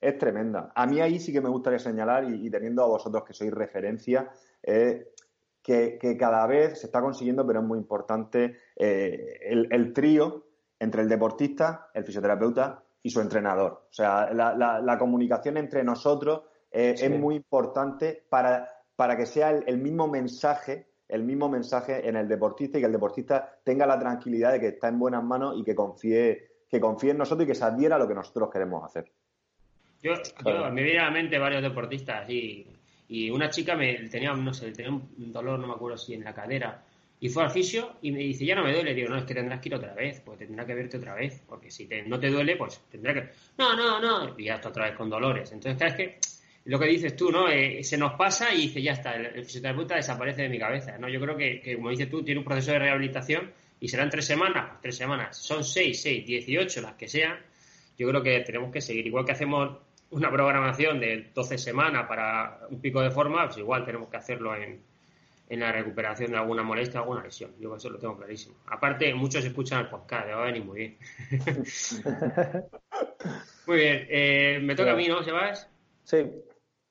es, tremenda. A mí ahí sí que me gustaría señalar, y, teniendo a vosotros que sois referencia, que, cada vez se está consiguiendo, pero es muy importante, eh, el, trío entre el deportista, el fisioterapeuta y su entrenador. O sea, la, comunicación entre nosotros eh, es muy importante para, para que sea el mismo mensaje el mismo mensaje en el deportista y que el deportista tenga la tranquilidad de que está en buenas manos y que confíe, que confíe en nosotros y que se adhiera a lo que nosotros queremos hacer. Yo, me viene a la mente varios deportistas y, y una chica me tenía, no sé, tenía un dolor, no me acuerdo si en la cadera, y fue al fisio y me dice, ya no me duele. Digo, no, es que tendrás que ir otra vez, pues tendrá que verte otra vez, porque si no te duele, pues tendrá que... No, no, no, y ya está otra vez con dolores. Entonces, ¿sabes que lo que dices tú, ¿no? Eh, se nos pasa y dice, ya está, el, fisioterapeuta desaparece de mi cabeza, ¿no? Yo creo que, como dices tú, tiene un proceso de rehabilitación y serán tres semanas, pues tres semanas, son seis, seis, dieciocho, las que sean. Yo creo que tenemos que seguir. Igual que hacemos una programación de 12 semanas para un pico de forma, pues igual tenemos que hacerlo en, en la recuperación de alguna molestia, alguna lesión. Yo eso lo tengo clarísimo. Aparte, muchos escuchan el podcast, le va a venir muy bien. muy bien, eh, me toca a mí, ¿no, Sebas? Sí.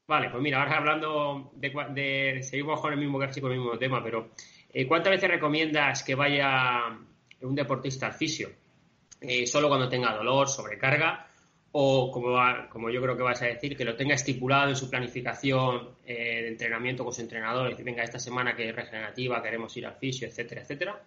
Vale, pues mira, ahora hablando de, seguimos con el mismo con el mismo tema, pero eh, ¿cuántas veces recomiendas que vaya un deportista al fisio? Eh, solo cuando tenga dolor, sobrecarga, o como, como yo creo que vas a decir, que lo tenga estipulado en su planificación eh, de entrenamiento con su entrenador, decir, venga, esta semana que es regenerativa, queremos ir al fisio, etcétera, etcétera.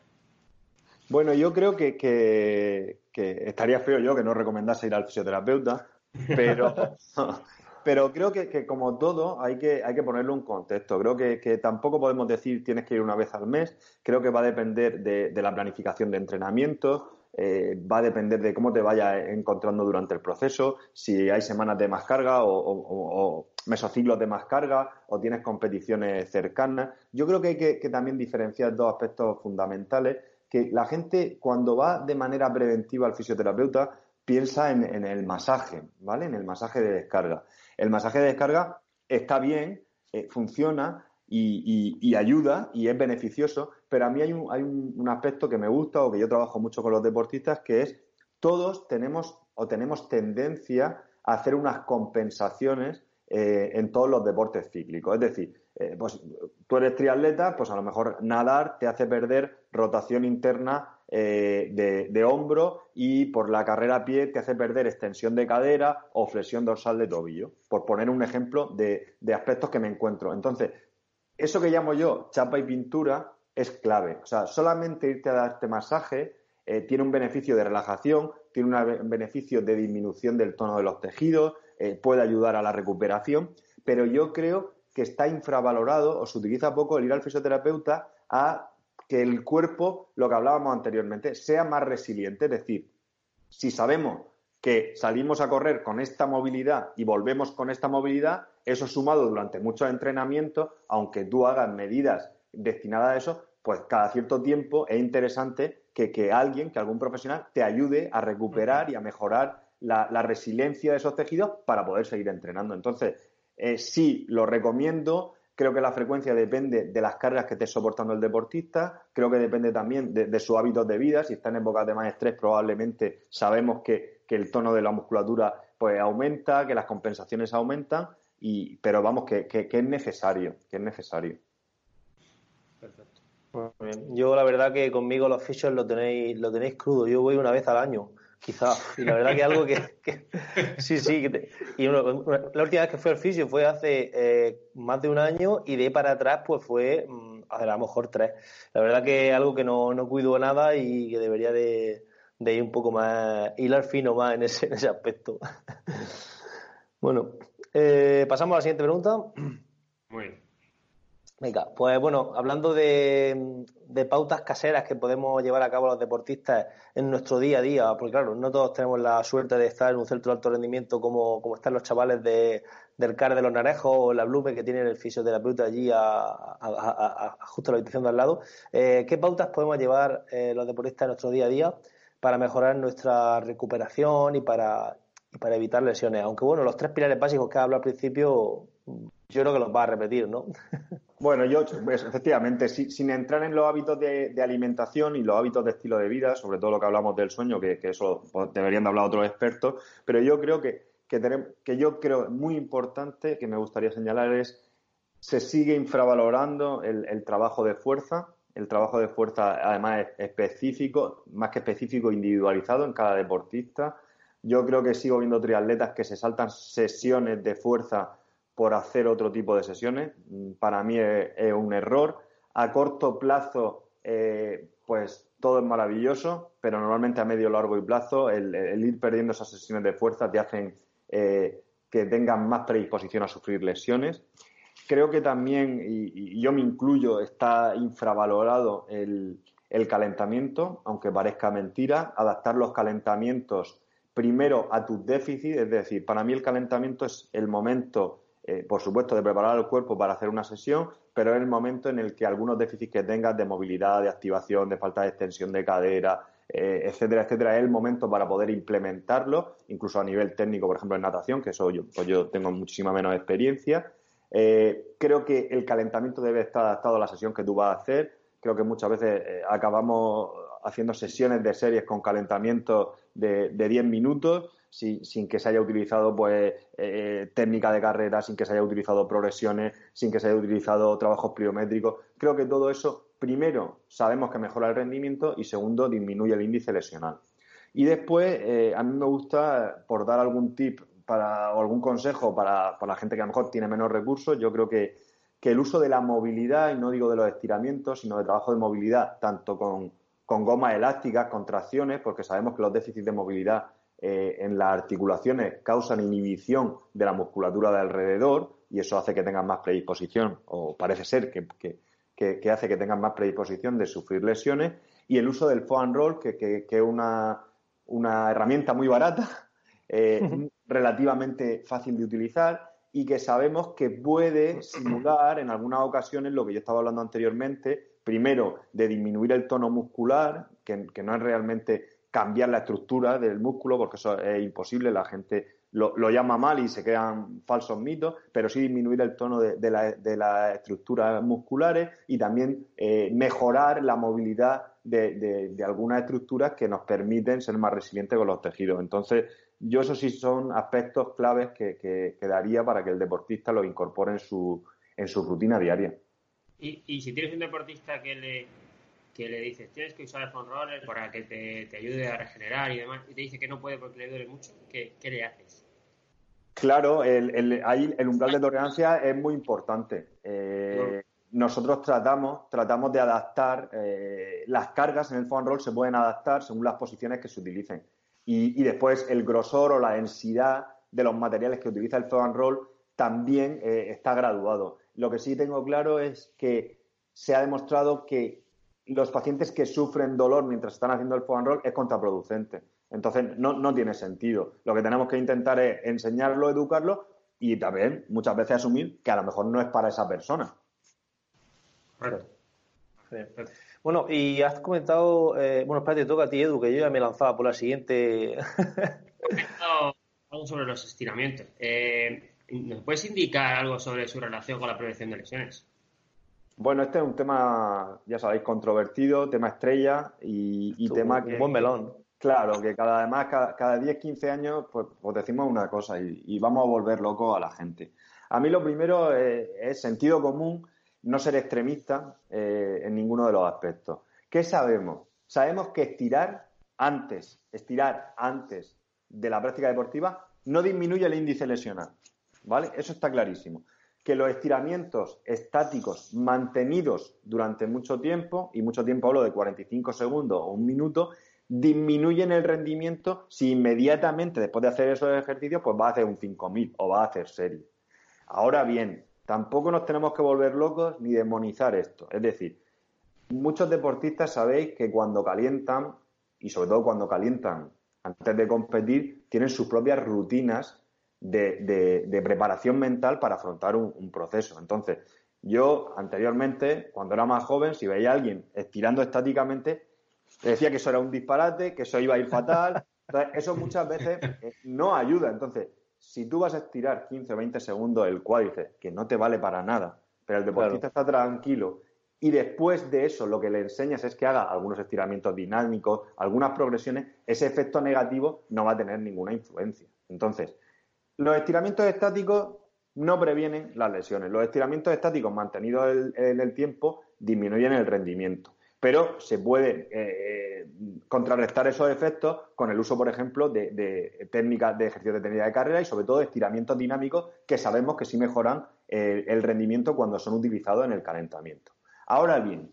Bueno, yo creo que, que estaría feo yo que no recomendase ir al fisioterapeuta, pero pero creo que, como todo hay que, hay que ponerle un contexto. Creo que, tampoco podemos decir tienes que ir una vez al mes. Creo que va a depender de, la planificación de entrenamiento. eh, va a depender de cómo te vayas encontrando durante el proceso, si hay semanas de más carga o, mesociclos de más carga o tienes competiciones cercanas. Yo creo que hay que, también diferenciar dos aspectos fundamentales, que la gente cuando va de manera preventiva al fisioterapeuta piensa en, el masaje, ¿vale? En el masaje de descarga. El masaje de descarga está bien, eh, funciona, y, ayuda y es beneficioso, pero a mí hay un, aspecto que me gusta o que yo trabajo mucho con los deportistas, que es todos tenemos o tenemos tendencia a hacer unas compensaciones eh, en todos los deportes cíclicos. Es decir, eh, pues tú eres triatleta, pues a lo mejor nadar te hace perder rotación interna eh, de, hombro y por la carrera a pie te hace perder extensión de cadera o flexión dorsal de tobillo, por poner un ejemplo de, aspectos que me encuentro. Entonces, eso que llamo yo chapa y pintura es clave. O sea, solamente irte a dar este masaje eh, tiene un beneficio de relajación, tiene un beneficio de disminución del tono de los tejidos, eh, puede ayudar a la recuperación, pero yo creo que está infravalorado o se utiliza poco el ir al fisioterapeuta a que el cuerpo, lo que hablábamos anteriormente, sea más resiliente. Es decir, si sabemos que salimos a correr con esta movilidad y volvemos con esta movilidad, eso sumado durante muchos entrenamientos, aunque tú hagas medidas destinadas a eso, pues cada cierto tiempo es interesante que, alguien, que algún profesional te ayude a recuperar y a mejorar la, resiliencia de esos tejidos para poder seguir entrenando. Entonces, eh, sí, lo recomiendo. Creo que la frecuencia depende de las cargas que esté soportando el deportista. Creo que depende también de, sus hábitos de vida. Si está en épocas de más estrés, probablemente sabemos que que el tono de la musculatura pues aumenta, que las compensaciones aumentan, y, pero vamos, que, que, es necesario, que es necesario. Perfecto. Yo la verdad que conmigo los fichos lo tenéis, lo tenéis crudo. Yo voy una vez al año, quizás. Y la verdad que algo que, sí, sí. y la última vez que fui al fisio fue hace eh, más de un año y de ahí para atrás pues fue mm, a lo mejor tres. La verdad que algo que no, no cuido nada y que debería de, de ir un poco más, hilar fino más en ese, ese aspecto. bueno, eh, pasamos a la siguiente pregunta. Muy bien. Venga, pues bueno, hablando de, pautas caseras que podemos llevar a cabo los deportistas en nuestro día a día, porque claro, no todos tenemos la suerte de estar en un centro de alto rendimiento como, como están los chavales de, del CAR de los Narejos o la Blume que tienen el fisioterapeuta allí a, justo a la habitación de al lado. Eh, ¿Qué pautas podemos llevar eh, los deportistas en nuestro día a día para mejorar nuestra recuperación y para, para evitar lesiones. Aunque bueno, los tres pilares básicos que hablado al principio, yo creo que los va a repetir, ¿no? Bueno, yo, pues, efectivamente, sin entrar en los hábitos de, alimentación y los hábitos de estilo de vida, sobre todo lo que hablamos del sueño, que, eso deberían de hablar otros expertos, pero yo creo que, que, que yo creo muy importante, que me gustaría señalar es, se sigue infravalorando el trabajo de fuerza, el trabajo de fuerza además es específico, más que específico, individualizado en cada deportista. Yo creo que sigo viendo triatletas que se saltan sesiones de fuerza por hacer otro tipo de sesiones. Para mí es, un error. A corto plazo, eh, pues todo es maravilloso, pero normalmente a medio, largo y plazo, el, ir perdiendo esas sesiones de fuerza te hacen eh, que tengan más predisposición a sufrir lesiones. Creo que también, y, yo me incluyo, está infravalorado el, calentamiento, aunque parezca mentira, adaptar los calentamientos primero a tus déficits, es decir, para mí el calentamiento es el momento, eh, por supuesto, de preparar el cuerpo para hacer una sesión, pero es el momento en el que algunos déficits que tengas de movilidad, de activación, de falta de extensión de cadera, eh, etcétera, etcétera, es el momento para poder implementarlo, incluso a nivel técnico, por ejemplo, en natación, que eso yo, pues yo tengo muchísima menos experiencia. Eh, creo que el calentamiento debe estar adaptado a la sesión que tú vas a hacer. Creo que muchas veces acabamos haciendo sesiones de series con calentamiento de, de 10 minutos sin, que se haya utilizado pues eh, técnica de carrera, sin que se haya utilizado progresiones, sin que se haya utilizado trabajos pliométricos. Creo que todo eso, primero, sabemos que mejora el rendimiento y segundo, disminuye el índice lesional. Y después, a mí me gusta, por dar algún tip para, o algún consejo para, para, la gente que a lo mejor tiene menos recursos, yo creo que, que, el uso de la movilidad, y no digo de los estiramientos, sino de trabajo de movilidad, tanto con, con gomas elásticas, con tracciones, porque sabemos que los déficits de movilidad eh, en las articulaciones causan inhibición de la musculatura de alrededor y eso hace que tengan más predisposición, o parece ser que, que, que hace que tengan más predisposición de sufrir lesiones. y el uso del foam roll, que, es una, una, herramienta muy barata, eh, relativamente fácil de utilizar y que sabemos que puede simular en algunas ocasiones lo que yo estaba hablando anteriormente, primero de disminuir el tono muscular, que, no es realmente cambiar la estructura del músculo, porque eso es imposible, la gente lo, llama mal y se crean falsos mitos, pero sí disminuir el tono de, las estructuras musculares y también eh, mejorar la movilidad de, algunas estructuras que nos permiten ser más resilientes con los tejidos. Entonces, yo eso sí son aspectos claves que, que, daría para que el deportista lo incorpore en su, en su rutina diaria. Y, y si tienes un deportista que le, que le dices tienes que usar el foam roller para que te, te, ayude a regenerar y demás, y te dice que no puede porque le duele mucho, ¿qué, qué le haces? Claro, el, el, ahí el umbral de tolerancia es muy importante. Eh, nosotros tratamos, tratamos de adaptar eh, las cargas en el foam roll se pueden adaptar según las posiciones que se utilicen. Y, después el grosor o la densidad de los materiales que utiliza el foam roll también eh, está graduado. Lo que sí tengo claro es que se ha demostrado que los pacientes que sufren dolor mientras están haciendo el foam roll es contraproducente. Entonces, no, no tiene sentido. Lo que tenemos que intentar es enseñarlo, educarlo y también muchas veces asumir que a lo mejor no es para esa persona. Bueno, y has comentado, eh, bueno, espérate, toca a ti, Edu, que yo ya me lanzaba por la siguiente. algo sobre los estiramientos. Eh, ¿Nos puedes indicar algo sobre su relación con la prevención de lesiones? Bueno, este es un tema, ya sabéis, controvertido, tema estrella y, tema que... Un buen melón. Claro, que cada además cada, 10, 15 años pues, pues, decimos una cosa y, vamos a volver loco a la gente. A mí lo primero es, sentido común, no ser extremista eh, en ninguno de los aspectos. ¿Qué sabemos? Sabemos que estirar antes, estirar antes de la práctica deportiva no disminuye el índice lesional. ¿Vale? Eso está clarísimo que los estiramientos estáticos mantenidos durante mucho tiempo, y mucho tiempo hablo de 45 segundos o un minuto, disminuyen el rendimiento si inmediatamente después de hacer esos ejercicios pues va a hacer un 5000 o va a hacer serie. Ahora bien, tampoco nos tenemos que volver locos ni demonizar esto. Es decir, muchos deportistas sabéis que cuando calientan, y sobre todo cuando calientan antes de competir, tienen sus propias rutinas de, preparación mental para afrontar un, proceso. Entonces, yo anteriormente, cuando era más joven, si veía a alguien estirando estáticamente, decía que eso era un disparate, que eso iba a ir fatal. Entonces, eso muchas veces eh, no ayuda. Entonces, si tú vas a estirar 15 o 20 segundos el cuádriceps, que no te vale para nada, pero el deportista está tranquilo y después de eso lo que le enseñas es que haga algunos estiramientos dinámicos, algunas progresiones, ese efecto negativo no va a tener ninguna influencia. Entonces, los estiramientos estáticos no previenen las lesiones. Los estiramientos estáticos mantenidos en el, tiempo disminuyen el rendimiento. Pero se puede eh, contrarrestar esos efectos con el uso, por ejemplo, de, técnicas de ejercicio de técnica de carrera y sobre todo de estiramientos dinámicos que sabemos que sí mejoran eh, el rendimiento cuando son utilizados en el calentamiento. Ahora bien,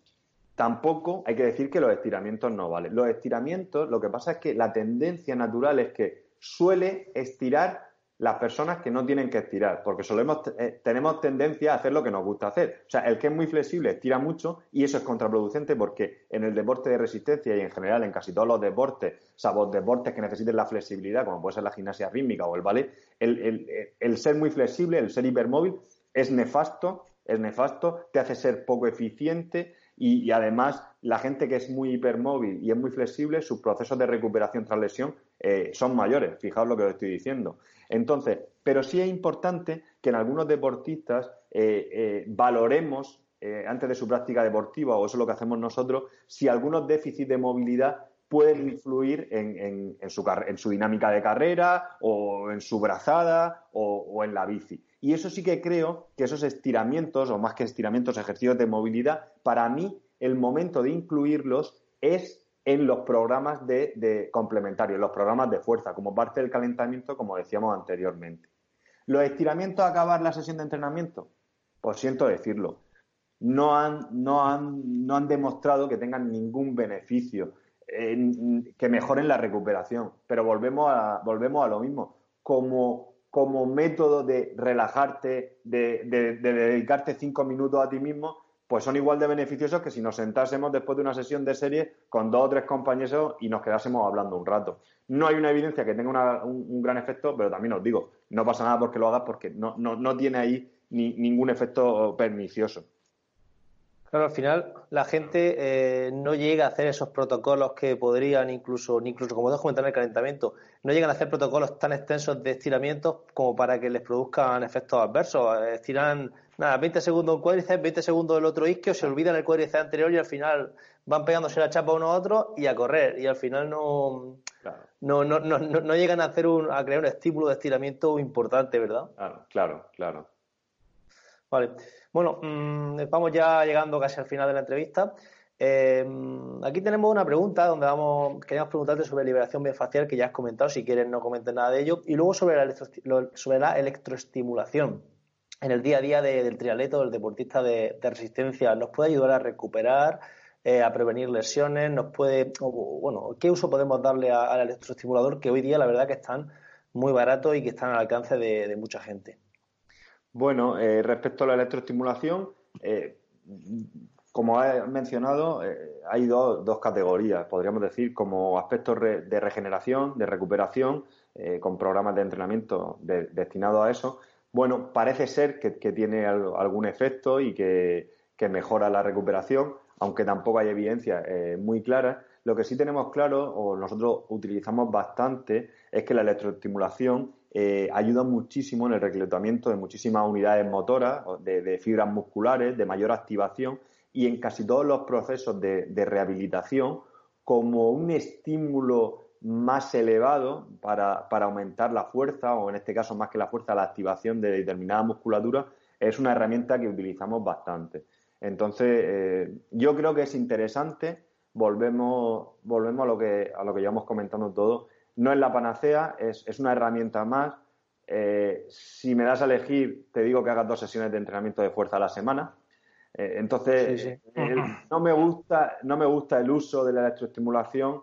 tampoco hay que decir que los estiramientos no valen. Los estiramientos, lo que pasa es que la tendencia natural es que suele estirar las personas que no tienen que estirar, porque solemos, eh, tenemos tendencia a hacer lo que nos gusta hacer. O sea, el que es muy flexible estira mucho y eso es contraproducente porque en el deporte de resistencia y en general en casi todos los deportes, salvo deportes que necesiten la flexibilidad, como puede ser la gimnasia rítmica o el ballet, el, ser muy flexible, el ser hipermóvil, es nefasto, es nefasto, te hace ser poco eficiente y, además la gente que es muy hipermóvil y es muy flexible, sus procesos de recuperación tras lesión eh, son mayores. Fijaos lo que os estoy diciendo. Entonces, pero sí es importante que en algunos deportistas eh, eh, valoremos antes de su práctica deportiva, o eso es lo que hacemos nosotros, si algunos déficits de movilidad pueden influir en, su, en su, dinámica de carrera o en su brazada o, en la bici. Y eso sí que creo que esos estiramientos, o más que estiramientos, ejercicios de movilidad, para mí el momento de incluirlos es en los programas de, de complementarios, los programas de fuerza, como parte del calentamiento, como decíamos anteriormente. ¿Los estiramientos a acabar la sesión de entrenamiento? Pues siento decirlo. No han, no han, no han demostrado que tengan ningún beneficio, que mejoren la recuperación. Pero volvemos a, volvemos a lo mismo. Como como método de relajarte, de, dedicarte cinco minutos a ti mismo, pues son igual de beneficiosos que si nos sentásemos después de una sesión de serie con dos o tres compañeros y nos quedásemos hablando un rato. No hay una evidencia que tenga un, gran efecto, pero también os digo, no pasa nada porque lo hagas porque no, no, no tiene ahí ni, ningún efecto pernicioso. Claro, al final la gente eh, no llega a hacer esos protocolos que podrían, incluso, incluso como te en el calentamiento, no llegan a hacer protocolos tan extensos de estiramientos como para que les produzcan efectos adversos. Estiran, nada, 20 segundos un cuádriceps, 20 segundos el otro isquio, se olvidan el cuádriceps anterior y al final van pegándose la chapa uno a otro y a correr. Y al final no, no, no, no, no, llegan a, hacer un, a crear un estímulo de estiramiento importante, ¿verdad? Claro, claro, claro. Vale. Bueno, mm, vamos ya llegando casi al final de la entrevista. Eh, aquí tenemos una pregunta donde vamos, queríamos preguntarte sobre liberación miofascial, que ya has comentado, si quieres no comentes nada de ello, y luego sobre la, sobre la electroestimulación en el día a día del triatleto, del deportista de, resistencia. ¿Nos puede ayudar a recuperar, eh, a prevenir lesiones? ¿Nos puede, bueno, qué uso podemos darle al electroestimulador que hoy día la verdad que están muy baratos y que están al alcance de mucha gente? Bueno, eh, respecto a la electroestimulación, eh, como he mencionado, eh, hay dos categorías, podríamos decir, como aspectos de regeneración, de recuperación, con programas de entrenamiento destinados a eso. Bueno, parece ser que, tiene algún efecto y que, que, mejora la recuperación, aunque tampoco hay evidencia muy clara. Lo que sí tenemos claro, o nosotros utilizamos bastante, es que la electroestimulación eh, ayuda muchísimo en el reclutamiento de muchísimas unidades motoras, de, fibras musculares, de mayor activación y en casi todos los procesos de, rehabilitación como un estímulo más elevado para, aumentar la fuerza o en este caso más que la fuerza, la activación de determinada musculatura es una herramienta que utilizamos bastante. Entonces, eh, yo creo que es interesante, volvemos, volvemos a lo que, a lo que llevamos comentando todo, no es la panacea, es, una herramienta más. Eh, si me das a elegir, te digo que hagas dos sesiones de entrenamiento de fuerza a la semana. Eh, entonces, eh, no, me gusta, no me gusta el uso de la electroestimulación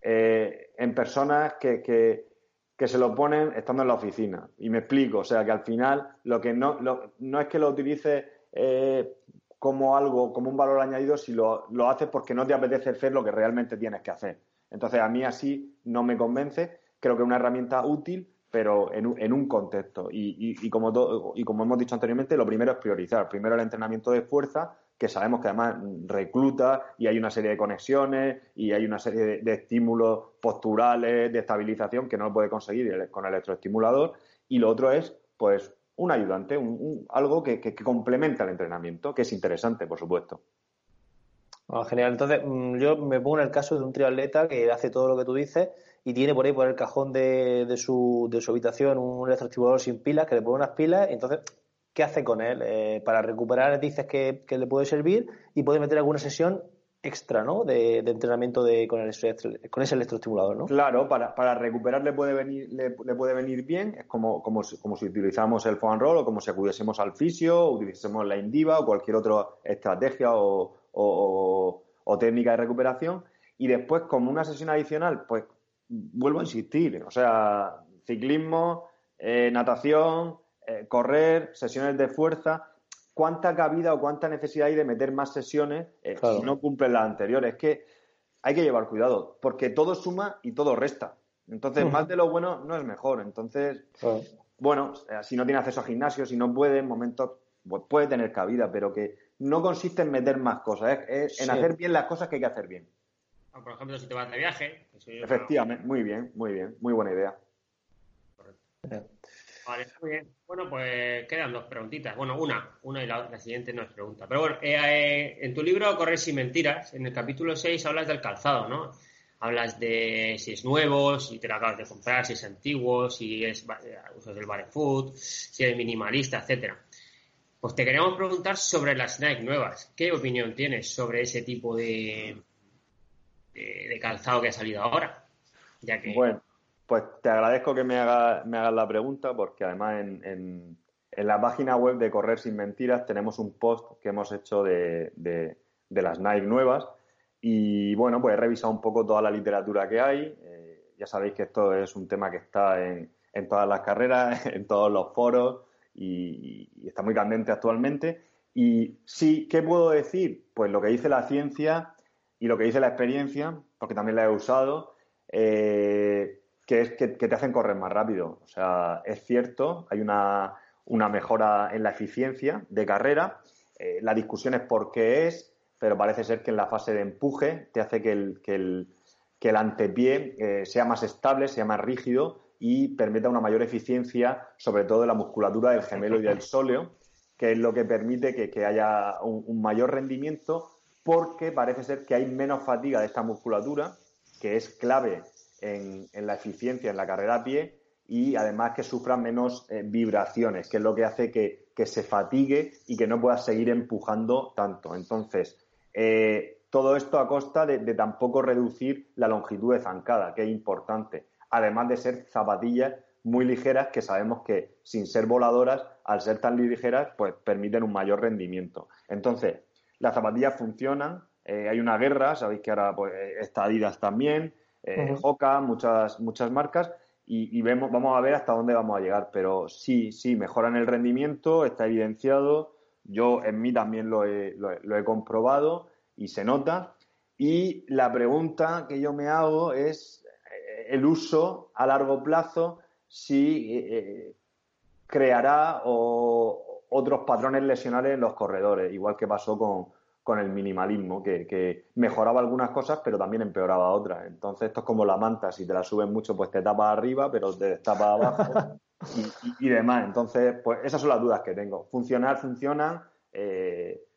en personas que, que, se lo ponen estando en la oficina. Y me explico, o sea, que al final lo que no, no es que lo utilices como algo, como un valor añadido, si lo, lo haces porque no te apetece hacer lo que realmente tienes que hacer. Entonces, a mí así no me convence. Creo que es una herramienta útil, pero en, en un contexto. Y, y, como y como hemos dicho anteriormente, lo primero es priorizar. Primero el entrenamiento de fuerza, que sabemos que además recluta y hay una serie de conexiones y hay una serie de, estímulos posturales, de estabilización que no lo puede conseguir con el electroestimulador. Y lo otro es, pues, un ayudante, un, algo que, que complementa el entrenamiento, que es interesante, por supuesto. Genial. Entonces, mm, yo me pongo en el caso de un triatleta que hace todo lo que tú dices y tiene por ahí por el cajón de, de, su, de su habitación un electroestimulador sin pilas, que le pone unas pilas, entonces, ¿qué hace con él? Eh, para recuperar dices que, le puede servir y puede meter alguna sesión extra, ¿no? De, entrenamiento de, con, el, con ese electroestimulador, ¿no? Claro, para, para recuperar le puede venir, le, puede venir bien, es como, como, como si utilizamos el foam roll o como si acudiésemos al fisio, o utilizásemos la Indiva o cualquier otra estrategia o, o, técnica de recuperación. Y después, como una sesión adicional, pues vuelvo a insistir, o sea, ciclismo, eh, natación, eh, correr, sesiones de fuerza. ¿Cuánta cabida o cuánta necesidad hay de meter más sesiones eh, si no cumplen las anteriores? Es que hay que llevar cuidado, porque todo suma y todo resta. Entonces, más de lo bueno no es mejor. Entonces, bueno, si no tiene acceso a gimnasio, si no puede, en momentos, pues puede tener cabida, pero que no consiste en meter más cosas, es, en hacer bien las cosas que hay que hacer bien. Por ejemplo, si te vas de viaje. Efectivamente, muy bien, muy bien, muy buena idea. Vale, muy bien. Bueno, pues quedan dos preguntitas. Bueno, una, una y la, siguiente no es pregunta. Pero bueno, eh, eh, en tu libro Correr sin mentiras, en el capítulo 6 hablas del calzado, ¿no? Hablas de si es nuevo, si te lo acabas de comprar, si es antiguo, si es eh, usas del barefoot, si es minimalista, etcétera. Pues te queríamos preguntar sobre las Nike nuevas. ¿Qué opinión tienes sobre ese tipo de, de, calzado que ha salido ahora? Bueno, pues te agradezco que me hagas me hagas la pregunta porque además en, en, la página web de Correr Sin Mentiras tenemos un post que hemos hecho de, de, las Nike nuevas y bueno, pues he revisado un poco toda la literatura que hay. Eh, ya sabéis que esto es un tema que está en, en todas las carreras, en todos los foros y, está muy candente actualmente. Y sí, ¿qué puedo decir? Pues lo que dice la ciencia y lo que dice la experiencia, porque también la he usado, eh, que es que, te hacen correr más rápido. O sea, es cierto, hay una, mejora en la eficiencia de carrera. Eh, la discusión es por qué es, pero parece ser que en la fase de empuje te hace que el, que el, que el antepié eh, sea más estable, sea más rígido y permita una mayor eficiencia, sobre todo de la musculatura del gemelo y del sóleo, que es lo que permite que, haya un, mayor rendimiento, porque parece ser que hay menos fatiga de esta musculatura, que es clave en, la eficiencia en la carrera a pie, y además que sufra menos eh, vibraciones, que es lo que hace que, se fatigue y que no pueda seguir empujando tanto. Entonces, eh, todo esto a costa de, de tampoco reducir la longitud de zancada, que es importante además de ser zapatillas muy ligeras que sabemos que sin ser voladoras, al ser tan ligeras, pues permiten un mayor rendimiento. Entonces, las zapatillas funcionan, eh, hay una guerra, sabéis que ahora pues, está Adidas también, eh, muchas, muchas marcas, y, vemos, vamos a ver hasta dónde vamos a llegar. Pero sí, sí, mejoran el rendimiento, está evidenciado, yo en mí también lo he, lo he comprobado y se nota. Y la pregunta que yo me hago es el uso a largo plazo si eh, creará otros patrones lesionales en los corredores, igual que pasó con, el minimalismo, que, mejoraba algunas cosas pero también empeoraba otras. Entonces esto es como la manta, si te la subes mucho pues te tapa arriba, pero te tapa abajo y, demás. Entonces, pues esas son las dudas que tengo. Funcionar, funcionan. Eh,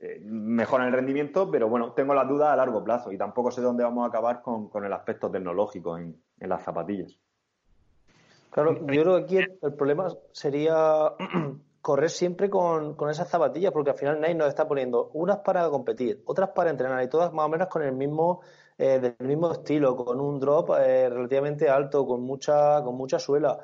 eh, mejoran el rendimiento, pero bueno, tengo las dudas a largo plazo y tampoco sé dónde vamos a acabar con, el aspecto tecnológico en, las zapatillas. Claro, yo creo que aquí el, problema sería correr siempre con, esas zapatillas, porque al final Nike nos está poniendo unas para competir, otras para entrenar y todas más o menos con el mismo eh, del mismo estilo, con un drop eh, relativamente alto, con mucha con mucha suela.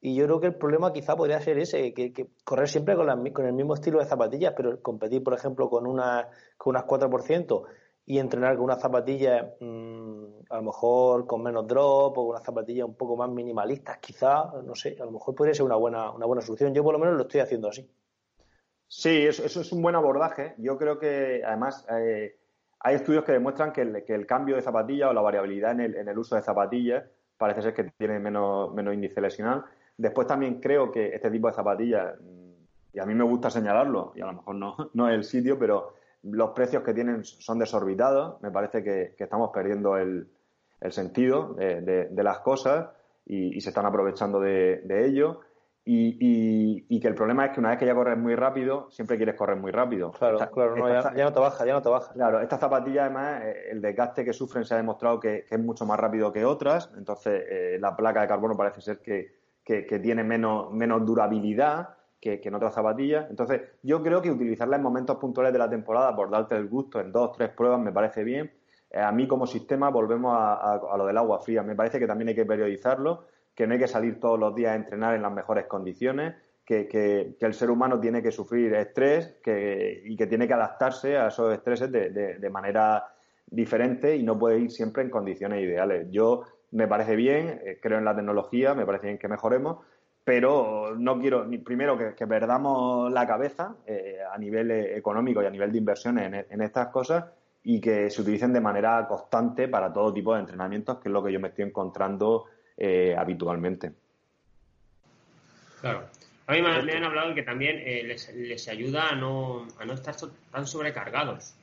Y yo creo que el problema quizá podría ser ese, que, correr siempre con, con, el mismo estilo de zapatillas, pero competir, por ejemplo, con, una, con unas 4% y entrenar con unas zapatillas mm, a lo mejor con menos drop o con unas zapatillas un poco más minimalistas, quizá, no sé, a lo mejor podría ser una buena, una buena solución. Yo por lo menos lo estoy haciendo así. Sí, eso, es un buen abordaje. Yo creo que además eh, hay estudios que demuestran que el, que el, cambio de zapatilla o la variabilidad en el, en el uso de zapatillas parece ser que tiene menos, menos índice lesional Después también creo que este tipo de zapatillas, mm, y a mí me gusta señalarlo, y a lo mejor no, no es el sitio, pero los precios que tienen son desorbitados. Me parece que, estamos perdiendo el, sentido de, las cosas y, se están aprovechando de, ello. Y, que el problema es que una vez que ya corres muy rápido, siempre quieres correr muy rápido. Claro, claro, ya, no te baja, ya no te baja. Claro, estas zapatillas además, eh, el desgaste que sufren se ha demostrado que, es mucho más rápido que otras, entonces eh, la placa de carbono parece ser que, que, tiene menos, menos durabilidad que, en otras zapatillas. Entonces, yo creo que utilizarla en momentos puntuales de la temporada por darte el gusto en dos, tres pruebas me parece bien. Eh, a mí como sistema volvemos a, lo del agua fría. Me parece que también hay que periodizarlo, que no hay que salir todos los días a entrenar en las mejores condiciones, que, el ser humano tiene que sufrir estrés y que tiene que adaptarse a esos estreses de, de manera diferente y no puede ir siempre en condiciones ideales. Yo me parece bien, eh, creo en la tecnología, me parece bien que mejoremos, pero no quiero, ni primero, que, perdamos la cabeza eh, a nivel eh, económico y a nivel de inversiones en, estas cosas y que se utilicen de manera constante para todo tipo de entrenamientos, que es lo que yo me estoy encontrando habitualmente. Claro. A mí me, han hablado que también les, les, ayuda a no, a no estar tan sobrecargados.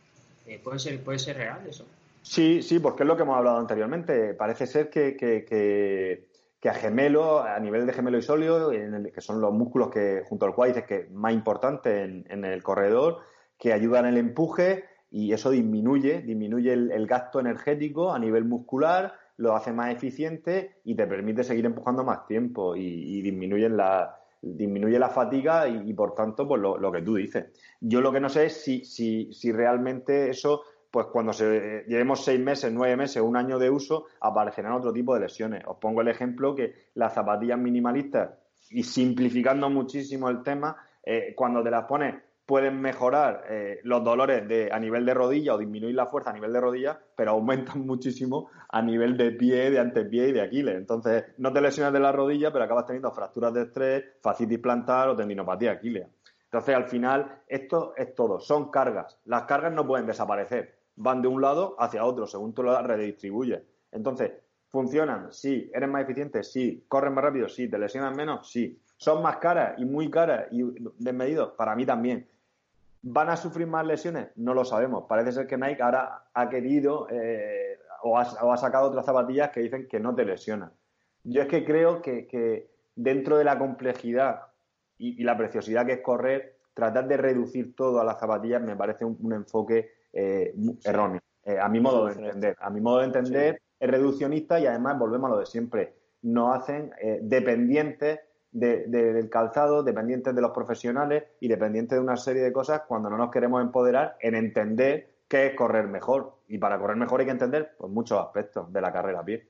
¿puede, ser, ¿Puede ser real eso? Sí, sí, porque es lo que hemos hablado anteriormente. Parece ser que, que, a gemelo, a nivel de gemelo y sóleo, que son los músculos que, junto al cual dices que más importante en, el corredor, que ayudan en el empuje y eso disminuye, disminuye el, gasto energético a nivel muscular, lo hace más eficiente y te permite seguir empujando más tiempo y, disminuye la, disminuye la fatiga y, por tanto, pues lo, lo, que tú dices. Yo lo que no sé es si, si, si realmente eso pues cuando se, llevemos seis meses, nueve meses, un año de uso, aparecerán otro tipo de lesiones. Os pongo el ejemplo que las zapatillas minimalistas, y simplificando muchísimo el tema, eh, cuando te las pones pueden mejorar eh, los dolores a nivel de rodilla o disminuir la fuerza a nivel de rodilla, pero aumentan muchísimo a nivel de pie, de antepié y de Aquiles. Entonces, no te lesionas de la rodilla, pero acabas teniendo fracturas de estrés, fascitis plantar o tendinopatía Aquiles. Entonces, al final, esto es todo, son cargas. Las cargas no pueden desaparecer, van de un lado hacia otro, según tú las redistribuyes. Entonces, ¿funcionan? Sí. ¿Eres más eficiente? Sí. ¿Corren más rápido? Sí. ¿Te lesionan menos? Sí. ¿Son más caras y muy caras y desmedidos? Para mí también. ¿Van a sufrir más lesiones? No lo sabemos. Parece ser que Nike ahora ha querido eh, o, ha, sacado otras zapatillas que dicen que no te lesionan. Yo es que creo que, dentro de la complejidad y, la preciosidad que es correr, tratar de reducir todo a las zapatillas me parece un, enfoque eh, erróneo, eh, a mi modo de entender. A mi modo de entender es reduccionista y además volvemos a lo de siempre. Nos hacen eh, dependientes del calzado, dependientes de los profesionales y dependientes de una serie de cosas cuando no nos queremos empoderar en entender qué es correr mejor. Y para correr mejor hay que entender pues, muchos aspectos de la carrera a pie.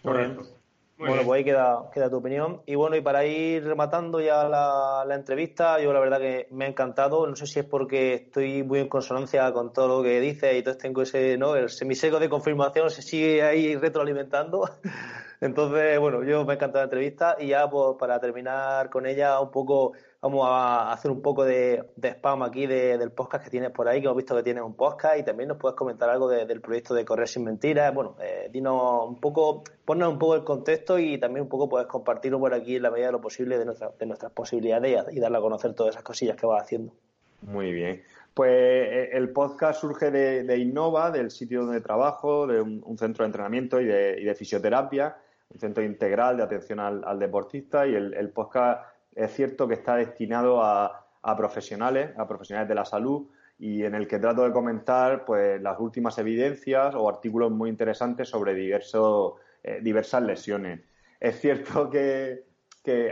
Correcto bueno, pues ahí queda, queda tu opinión. Y bueno, y para ir rematando ya la, entrevista, yo la verdad que me ha encantado. No sé si es porque estoy muy en consonancia con todo lo que dice y entonces tengo ese, ¿no? El semiseco de confirmación se sigue ahí retroalimentando. Entonces, bueno, yo me ha encantado la entrevista y ya pues, para terminar con ella un poco vamos a hacer un poco de, spam aquí del podcast que tienes por ahí, que hemos visto que tienes un podcast y también nos puedes comentar algo del proyecto de Correr sin Mentiras. Bueno, eh, dinos un poco, ponnos un poco el contexto y también un poco puedes compartirlo por aquí en la medida de lo posible de, de nuestras posibilidades y, darle a conocer todas esas cosillas que vas haciendo. Muy bien. Pues eh, el podcast surge de, Innova, del sitio donde trabajo, de un, centro de entrenamiento y de, fisioterapia, un centro integral de atención al, deportista y el podcast es cierto que está destinado a, profesionales, a profesionales de la salud y en el que trato de comentar pues las últimas evidencias o artículos muy interesantes sobre diversos, eh, diversas lesiones. Es cierto que,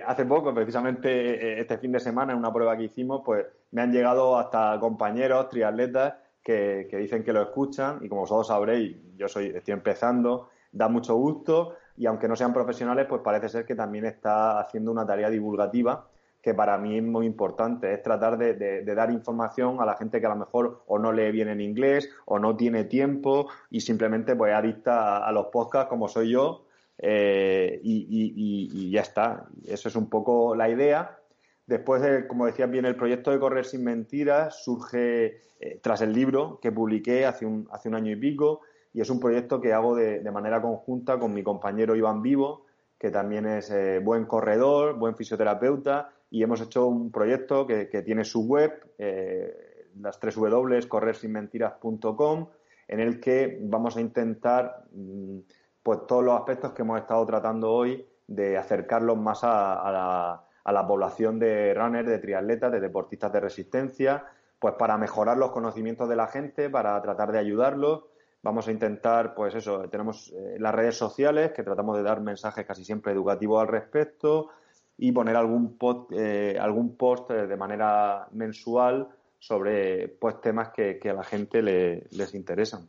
hace poco, precisamente eh, este fin de semana, en una prueba que hicimos, pues me han llegado hasta compañeros triatletas que, que dicen que lo escuchan y como vosotros sabréis, yo soy, estoy empezando, da mucho gusto y aunque no sean profesionales, pues parece ser que también está haciendo una tarea divulgativa que para mí es muy importante, es tratar de, dar información a la gente que a lo mejor o no lee bien en inglés o no tiene tiempo y simplemente pues adicta a, los podcasts como soy yo eh, y, ya está. Eso es un poco la idea. Después, de, como decías bien, el proyecto de Correr sin Mentiras surge eh, tras el libro que publiqué hace un, hace un año y pico y es un proyecto que hago de, manera conjunta con mi compañero Iván Vivo, que también es eh, buen corredor, buen fisioterapeuta, y hemos hecho un proyecto que, tiene su web, eh, las tres W, corrersinmentiras.com, en el que vamos a intentar mm, pues todos los aspectos que hemos estado tratando hoy de acercarlos más a, la, a la población de runners, de triatletas, de deportistas de resistencia, pues para mejorar los conocimientos de la gente, para tratar de ayudarlos Vamos a intentar, pues eso, tenemos eh, las redes sociales que tratamos de dar mensajes casi siempre educativos al respecto y poner algún post, eh, algún post eh, de manera mensual sobre pues temas que, a la gente les interesan.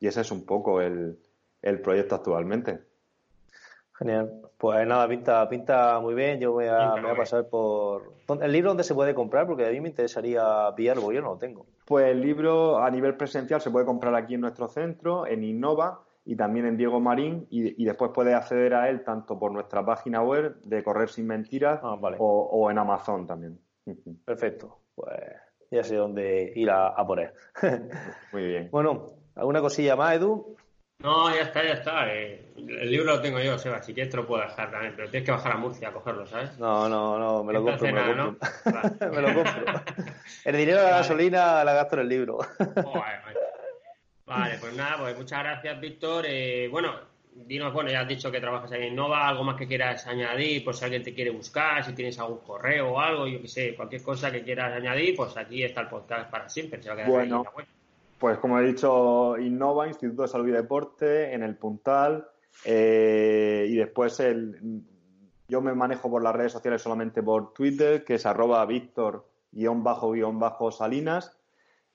Y ese es un poco el, el proyecto actualmente. Genial. Pues nada, pinta, pinta muy bien. Yo voy a, voy a pasar por. ¿El libro dónde se puede comprar? Porque a mí me interesaría pillarlo, yo no lo tengo. Pues el libro a nivel presencial se puede comprar aquí en nuestro centro, en Innova y también en Diego Marín, y, después puedes acceder a él tanto por nuestra página web de Correr Sin Mentiras ah, o, en Amazon también. Perfecto. Pues ya sé dónde ir a, a por él. Muy bien. Bueno, ¿alguna cosilla más, Edu? No, ya está, ya está. Eh, el libro lo tengo yo, Seba. Si quieres te lo puedo dejar también, pero tienes que bajar a Murcia a cogerlo, ¿sabes? No, no, no, me lo compro. me, lo compro. me lo compro. El dinero de la gasolina la gasto en el libro. vale, pues nada, pues muchas gracias, Víctor. Eh, bueno, dinos, bueno, ya has dicho que trabajas en Innova, algo más que quieras añadir, por si alguien te quiere buscar, si tienes algún correo o algo, yo que sé, cualquier cosa que quieras añadir, pues aquí está el podcast para siempre. Se va a quedar bueno. ahí en la web. Pues como he dicho, Innova, Instituto de Salud y Deporte, en el Puntal. Eh, y después el, yo me manejo por las redes sociales solamente por Twitter, que es arroba Víctor-Salinas.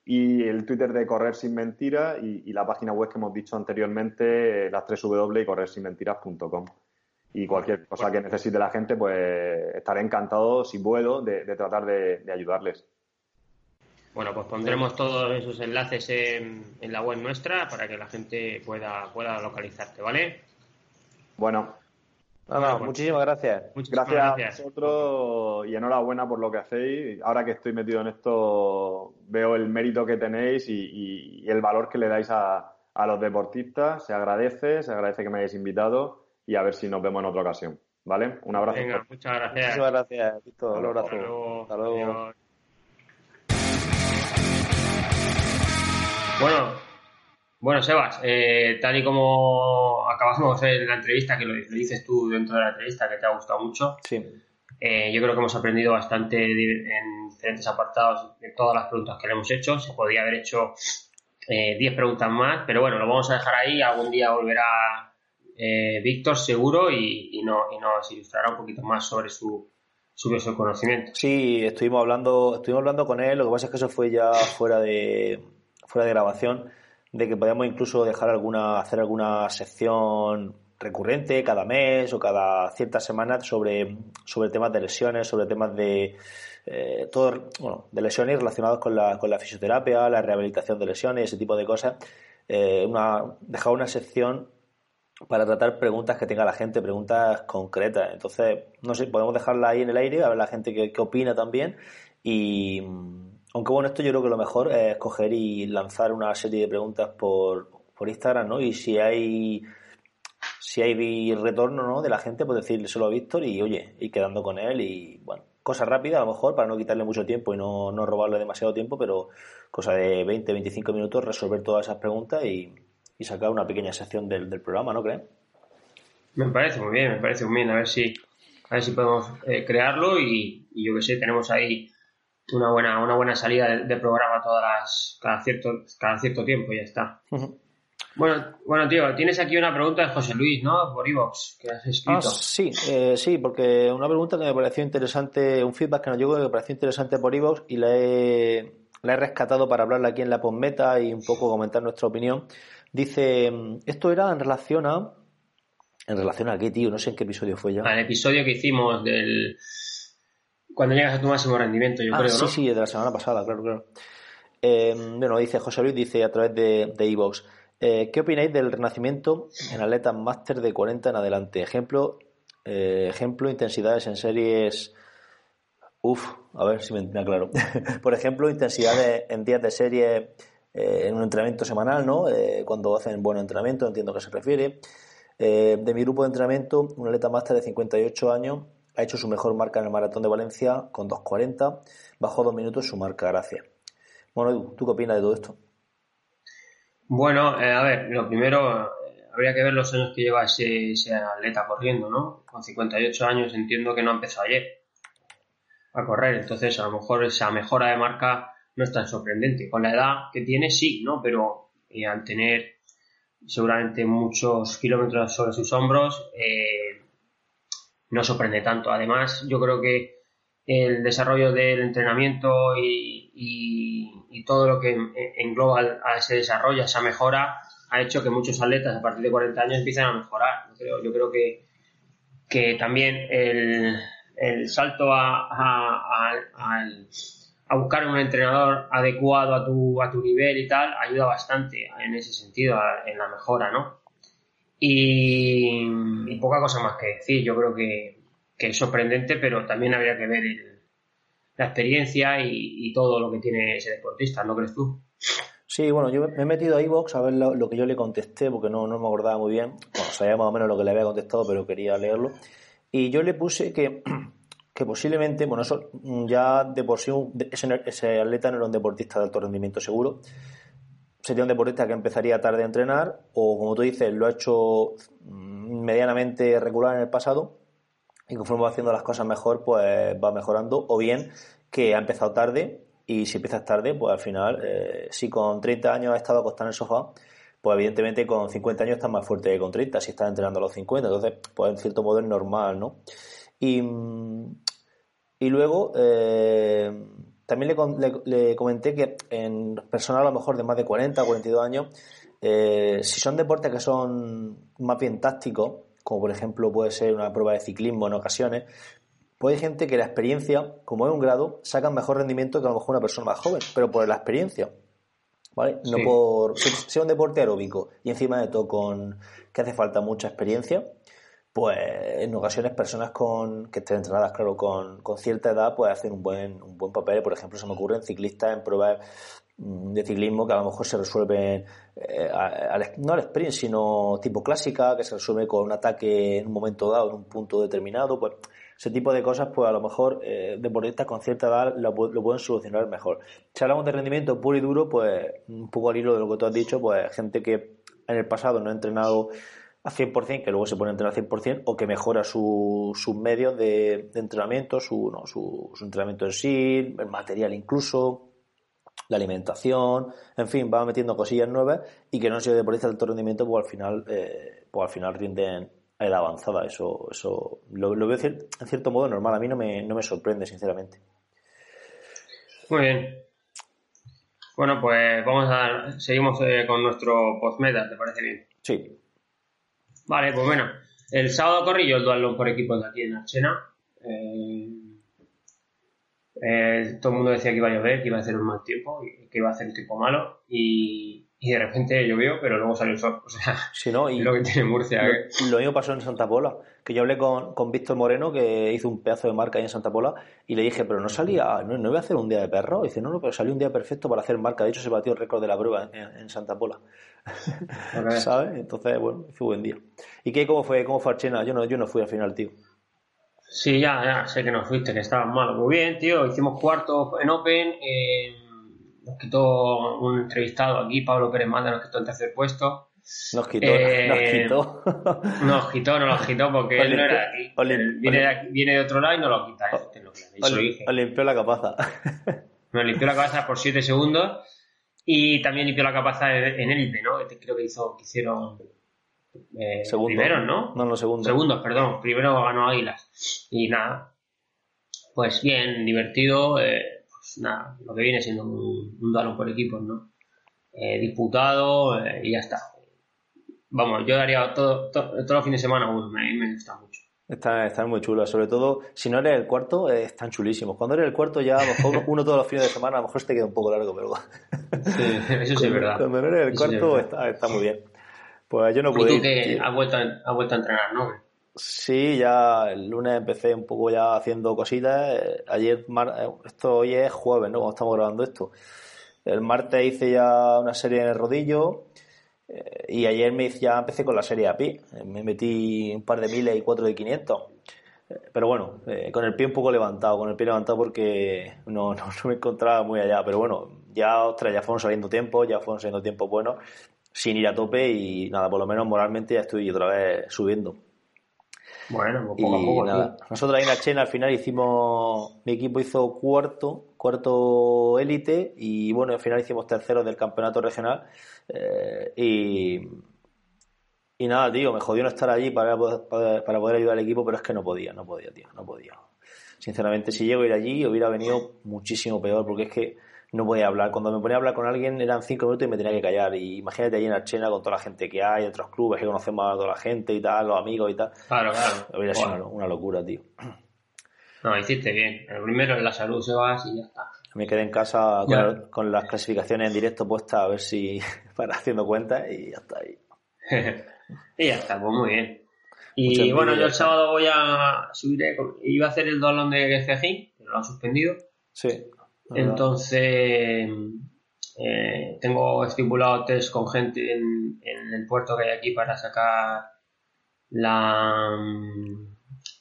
Y el Twitter de Correr Sin Mentira y, la página web que hemos dicho anteriormente, las 3 W y corrersinmentiras.com. Y cualquier cosa que necesite la gente, pues estaré encantado, si puedo, de, tratar de ayudarles. Bueno, pues pondremos todos esos enlaces en, la web nuestra para que la gente pueda, pueda localizarte, ¿vale? Bueno, pues, muchísimas gracias. gracias. a vosotros y enhorabuena por lo que hacéis. Ahora que estoy metido en esto, veo el mérito que tenéis y, el valor que le dais a, los deportistas. Se agradece, se agradece que me hayáis invitado y a ver si nos vemos en otra ocasión. ¿Vale? Un abrazo. muchas gracias. Muchísimas gracias, Un abrazo. Hasta luego. Bueno, bueno, Sebas, eh, tal y como acabamos en la entrevista, que lo, dices tú dentro de la entrevista, que te ha gustado mucho, sí. Eh, yo creo que hemos aprendido bastante en diferentes apartados de todas las preguntas que le hemos hecho. Se podría haber hecho 10 eh, preguntas más, pero bueno, lo vamos a dejar ahí. Algún día volverá Víctor seguro y, no, y nos ilustrará un poquito más sobre su, sobre su conocimiento. Sí, estuvimos hablando, estuvimos hablando con él, lo que pasa es que eso fue ya fuera de, fuera de grabación de que podíamos incluso dejar alguna, hacer alguna sección recurrente cada mes o cada ciertas semanas sobre, sobre temas de lesiones, sobre temas de eh, todo, bueno, de lesiones relacionados con la, con la fisioterapia, la rehabilitación de lesiones, ese tipo de cosas. Eh, una, dejar una sección para tratar preguntas que tenga la gente, preguntas concretas. Entonces, no sé, podemos dejarla ahí en el aire, a ver la gente qué opina también y aunque bueno, esto yo creo que lo mejor es coger y lanzar una serie de preguntas por, por Instagram, ¿no? Y si hay si hay retorno ¿no? de la gente, pues decírselo a Víctor y oye, y quedando con él y bueno, cosa rápida a lo mejor para no quitarle mucho tiempo y no, no robarle demasiado tiempo, pero cosa de 20, 25 minutos resolver todas esas preguntas y, sacar una pequeña sección del, programa, ¿no crees? Me parece muy bien, me parece muy bien, a ver si, a ver si podemos eh, crearlo y, y yo que sé, tenemos ahí una buena, una buena salida de, programa todas las, cada cierto, cada cierto tiempo y ya está. Bueno, bueno, tío, tienes aquí una pregunta de José Luis, ¿no? Por Evox, que has escrito. Ah, sí, eh, sí, porque una pregunta que me pareció interesante, un feedback que nos llegó que me pareció interesante por Evox y la he, la he rescatado para hablarla aquí en la postmeta y un poco comentar nuestra opinión. Dice, esto era en relación a... ¿En relación a qué, tío? No sé en qué episodio fue ya. Al episodio que hicimos del cuando llegas a tu máximo rendimiento, yo ah, creo, sí, ¿no? Sí, de la semana pasada, claro, claro. Eh, bueno, dice José Luis, dice a través de Evox, eh, ¿qué opináis del renacimiento en atletas máster de 40 en adelante? Ejemplo, eh, ejemplo, intensidades en series... Uf, a ver si me, aclaro. Por ejemplo, intensidades en días de serie en un entrenamiento semanal, ¿no? cuando hacen buen entrenamiento, entiendo a qué se refiere. de mi grupo de entrenamiento, un atleta máster de 58 años ha hecho su mejor marca en el Maratón de Valencia con 2.40, bajó dos minutos su marca, gracias. Bueno, ¿tú qué opinas de todo esto? Bueno, eh, a ver, lo primero, eh, habría que ver los años que lleva ese, atleta corriendo, ¿no? Con 58 años entiendo que no empezó ayer a correr, entonces a lo mejor esa mejora de marca no es tan sorprendente. Con la edad que tiene, sí, ¿no? Pero eh, al tener seguramente muchos kilómetros sobre sus hombros, eh, no sorprende tanto. Además, yo creo que el desarrollo del entrenamiento y, todo lo que engloba a ese desarrollo, a esa mejora, ha hecho que muchos atletas a partir de 40 años empiecen a mejorar. Yo creo, que, también el, salto a, buscar un entrenador adecuado a tu, a tu nivel y tal ayuda bastante en ese sentido, en la mejora, ¿no? Y, poca cosa más que decir. Yo creo que, es sorprendente, pero también habría que ver la experiencia y, todo lo que tiene ese deportista, ¿no crees tú? Sí, bueno, yo me he metido a iVox a ver lo, que yo le contesté, porque no, no me acordaba muy bien. Bueno, sabía más o menos lo que le había contestado, pero quería leerlo. Y yo le puse que, que posiblemente, bueno, eso ya de por sí ese, ese atleta no era un deportista de alto rendimiento seguro, sería un deportista que empezaría tarde a entrenar o, como tú dices, lo ha hecho mm, medianamente regular en el pasado y conforme va haciendo las cosas mejor, pues va mejorando. O bien que ha empezado tarde y si empiezas tarde, pues al final, eh, si con 30 años has estado acostado en el sofá, pues evidentemente con 50 años estás más fuerte que con 30 si estás entrenando a los 50. Entonces, pues en cierto modo es normal, ¿no? Y, y luego... Eh, también le, comenté que en personas a lo mejor de más de 40 o 42 años, eh, si son deportes que son más bien tácticos, como por ejemplo puede ser una prueba de ciclismo en ocasiones, hay gente que la experiencia, como es un grado, saca mejor rendimiento que a lo mejor una persona más joven, pero por la experiencia. ¿Vale? No por. Si, sea un deporte aeróbico y encima de todo con que hace falta mucha experiencia, pues en ocasiones personas con que estén entrenadas, claro, con, con cierta edad, pues hacen un buen, un buen papel. Por ejemplo, se me ocurren ciclistas en pruebas mm, de ciclismo que a lo mejor se resuelven, eh, no al sprint, sino tipo clásica, que se resuelve con un ataque en un momento dado, en un punto determinado, pues ese tipo de cosas, pues a lo mejor eh, deportistas con cierta edad lo, lo, pueden solucionar mejor. Si hablamos de rendimiento puro y duro, pues un poco al hilo de lo que tú has dicho, pues gente que en el pasado no ha entrenado a 100%, que luego se pone a entrenar 100%, o que mejora sus medios de, entrenamiento, su, no, su, entrenamiento en sí, el material incluso, la alimentación, en fin, va metiendo cosillas nuevas y que no han sido deportistas de alto rendimiento, pues al final, eh, pues al final rinden a edad avanzada. Eso, eso lo, veo en cierto modo normal. A mí no me, no me sorprende, sinceramente. Muy bien. Bueno, pues vamos a seguimos eh, con nuestro postmeta, ¿te parece bien? Sí. Vale, pues bueno. El sábado corrí yo el dualón por equipos de aquí en Archena. Eh, eh, todo el mundo decía que iba a llover, que iba a hacer un mal tiempo, que iba a hacer un tiempo malo. Y, y de repente llovió, pero luego salió el sol. O sea, sí, ¿no? y lo que tiene Murcia. Lo, lo, mismo pasó en Santa Pola, que yo hablé con, con Víctor Moreno, que hizo un pedazo de marca ahí en Santa Pola, y le dije, pero no salía, no, no iba a hacer un día de perro. Y dice, no, no, pero salió un día perfecto para hacer marca. De hecho, se batió el récord de la prueba en, en Santa Pola. ¿Sabes? Entonces, bueno, fue buen día. ¿Y qué, cómo fue, cómo fue Archena? Yo no, yo no fui al final, tío. Sí, ya, ya, sé que no fuiste, que estabas malo. Muy bien, tío, hicimos cuarto en Open. Eh nos quitó un entrevistado aquí, Pablo Pérez Manda, nos quitó el tercer puesto. Nos quitó, eh, nos quitó. Nos quitó, no nos quitó porque él no era de aquí. viene, de aquí, viene, de otro lado y no lo quita. Este es lo limpió la capaza. Me limpió la capaza por 7 segundos y también limpió la capaza en élite, ¿no? Creo que hizo, que hicieron eh, primeros, ¿no? No, no, segundos. Segundos, perdón. Primero ganó Águilas. Y nada, pues bien, divertido. Eh, pues nada, lo que viene siendo un, un por equipos, ¿no? Eh, disputado eh, y ya está. Vamos, yo daría todo, todo, todos los fines de semana uno, me, me gusta mucho. Están, están muy chulos, sobre todo si no eres el cuarto, eh, están chulísimos. Cuando eres el cuarto ya a lo mejor uno todos los fines de semana, a lo mejor te queda un poco largo, pero... Sí, eso sí es verdad. Cuando eres el cuarto está, está, muy bien. Pues yo no puedo ¿Y tú que has vuelto, a, vuelto a entrenar, ¿no? Sí, ya el lunes empecé un poco ya haciendo cositas. Eh, ayer, eh, esto hoy es jueves, ¿no? Cuando estamos grabando esto. El martes hice ya una serie en el rodillo eh, y ayer me ya empecé con la serie API. Me metí un par de miles y cuatro de 500. Pero bueno, con el pie un poco levantado, con el pie levantado porque no, no, me encontraba muy allá. Pero bueno, ya, ostras, ya fueron saliendo tiempos, ya fueron saliendo tiempos buenos, sin ir a tope y nada, por lo menos moralmente ya estoy otra vez subiendo. Bueno, pues poco a poco. Nada. Nosotros ahí en la Chena al final hicimos, mi equipo hizo cuarto, cuarto élite y bueno, al final hicimos tercero del campeonato regional eh, y, y nada, tío, me jodió no estar allí para, para, para, poder ayudar al equipo, pero es que no podía, no podía, tío, no podía. Sinceramente, si llego a ir allí hubiera venido muchísimo peor porque es que no podía hablar. Cuando me ponía a hablar con alguien eran cinco minutos y me tenía que callar. Y imagínate allí en Archena con toda la gente que hay, otros clubes que conocemos a toda la gente y tal, los amigos y tal. Claro, claro. Hubiera sido una, locura, tío. No, hiciste bien. El primero en la salud se va y ya está. Me quedé en casa con, con, las clasificaciones en directo puestas a ver si para haciendo cuentas y ya está ahí. y ya está, pues muy bien. Y bueno, yo el sábado voy a subir, iba a hacer el dolón de Cejín, pero lo han suspendido. Sí. Entonces, eh, tengo estipulado test con gente en, el puerto que hay aquí para sacar la.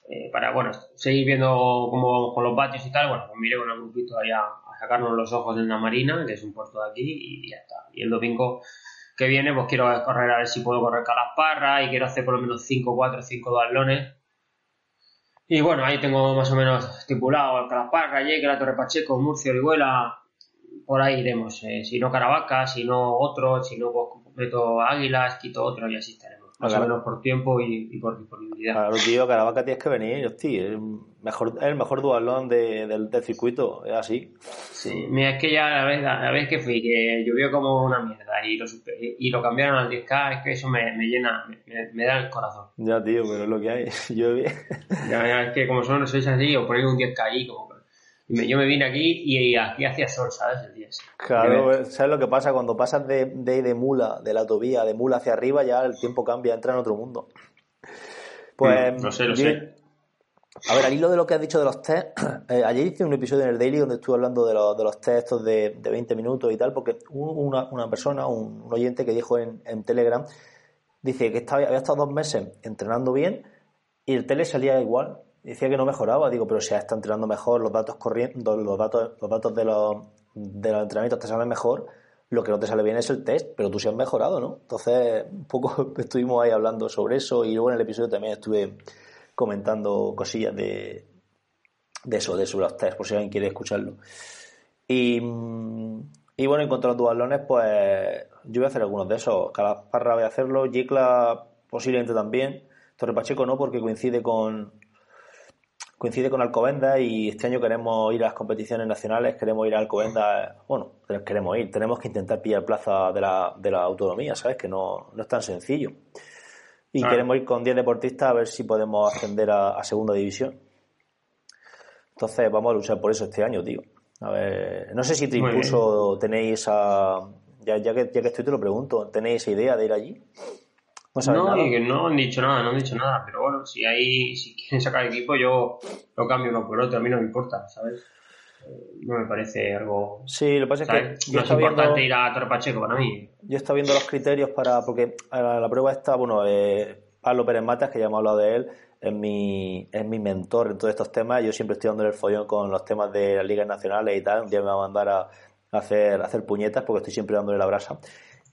Eh, para, bueno, seguir viendo cómo vamos con los vatios y tal. Bueno, pues miré con el grupito ahí a, sacarnos los ojos en la marina, que es un puerto de aquí, y ya está. Y el domingo que viene, pues quiero correr a ver si puedo correr Calasparra y quiero hacer por lo menos 5, 4, 5 balones y bueno, ahí tengo más o menos estipulado Alcalapar, Raye, la Torre Pacheco, Murcia, Orihuela, por ahí iremos. Eh, si no Caravaca, si no otro, si no pues, completo Águilas, quito otro y así estaremos. Más o menos por tiempo y, por disponibilidad. Claro, tío, Caravaca tienes que venir, hostia, es, mejor, el mejor dualón de, del, del, circuito, es así. Sí, mira, es que ya la vez, la vez que fui, que llovió como una mierda y lo, y lo cambiaron al 10K, es que eso me, me llena, me, me, da el corazón. Ya, tío, pero es lo que hay, llueve. ya, ya, es que como son los 6 así, o ponéis un 10K ahí, como yo me vine aquí y aquí hacía sol, ¿sabes? El día Claro, ¿sabes lo que pasa? Cuando pasas de, de, de mula, de la autovía, de mula hacia arriba, ya el tiempo cambia, entra en otro mundo. Pues, Mm, lo sé, lo yo- sé. A ver, al hilo de lo que has dicho de los test, eh, ayer hice un episodio en el Daily donde estuve hablando de los, de los test estos de, de 20 minutos y tal, porque hubo una, una persona, un, un oyente que dijo en, en Telegram, dice que estaba, había estado dos meses entrenando bien y el tele salía igual. Decía que no mejoraba. Digo, pero si está entrenando mejor, los datos corriendo, los datos, los datos de los, de los entrenamientos te salen mejor, lo que no te sale bien es el test, pero tú sí has mejorado, ¿no? Entonces, un poco estuvimos ahí hablando sobre eso y luego en el episodio también estuve comentando cosillas de, de eso, de sobre los test, por si alguien quiere escucharlo. Y, y bueno, en cuanto a los dualones, pues yo voy a hacer algunos de esos. Calaparra voy a hacerlo, Yicla posiblemente también. Torre Pacheco no, porque coincide con coincide con Alcobendas y este año queremos ir a las competiciones nacionales, queremos ir a Alcobendas, bueno, queremos ir, tenemos que intentar pillar plaza de la, de la autonomía, ¿sabes? Que no, no es tan sencillo. Y queremos ir con 10 deportistas a ver si podemos ascender a, a segunda división. Entonces vamos a luchar por eso este año, tío. A ver, no sé si Muy incluso tenéis. Ya, ya, que, ya que estoy te lo pregunto, ¿tenéis esa idea de ir allí? No No, nada. y que no han dicho nada, no han dicho nada, pero bueno, si hay, si quieren sacar equipo, yo lo cambio uno por otro, a mí no me importa, ¿sabes? Eh, No me parece algo. Sí, lo que pasa es que yo No es importante viendo... ir a Torre Pacheco para mí. Yo estaba viendo los criterios para, porque a la, la prueba está, bueno, eh, Pablo Pérez Matas, que ya hemos hablado de él, es mi, es mi mentor en todos estos temas. Yo siempre estoy dándole el follón con los temas de las ligas nacionales y tal. Un día me va a mandar a, a hacer, a hacer puñetas porque estoy siempre dándole la brasa.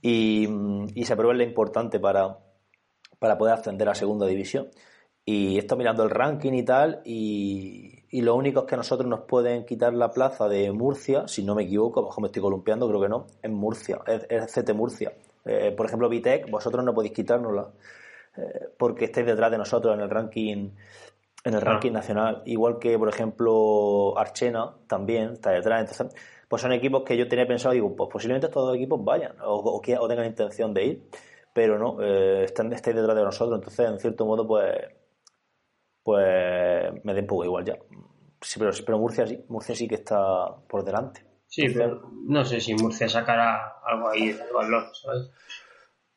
Y, y esa prueba es la importante para, para poder ascender a segunda división. Y estoy mirando el ranking y tal, y, y lo único es que a nosotros nos pueden quitar la plaza de Murcia, si no me equivoco, mejor me estoy columpiando, creo que no, en Murcia, es, es CT Murcia. Eh, por ejemplo, Vitec, vosotros no podéis quitárnosla, eh, porque estáis detrás de nosotros en el ranking en el Ah. ranking nacional, igual que por ejemplo Archena también está detrás, entonces pues son equipos que yo tenía pensado, digo, pues posiblemente estos dos equipos vayan o, o, o tengan intención de ir, pero no, eh, están, estáis detrás de nosotros, entonces en cierto modo pues pues me da un poco igual ya. Sí, pero, pero Murcia sí, Murcia sí que está por delante. Sí, pero no sé si Murcia sacará algo ahí del balón, ¿sabes?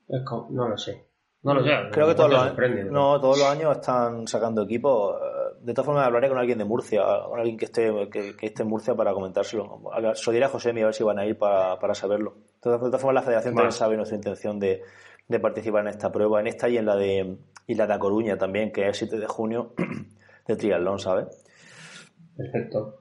Es como- no lo sé. No lo sé. Creo que todos los, años, ¿no? todos los años están sacando equipos. Eh, De todas formas, hablaré con alguien de Murcia, con alguien que esté, que, que esté en Murcia para comentárselo. Se lo diré a José a ver si van a ir para, para saberlo. De todas, de todas formas, la federación también sabe nuestra intención de, de participar en esta prueba, en esta y en la de, y la de A Coruña también, que es el 7 de junio de triatlón, ¿sabes? Perfecto.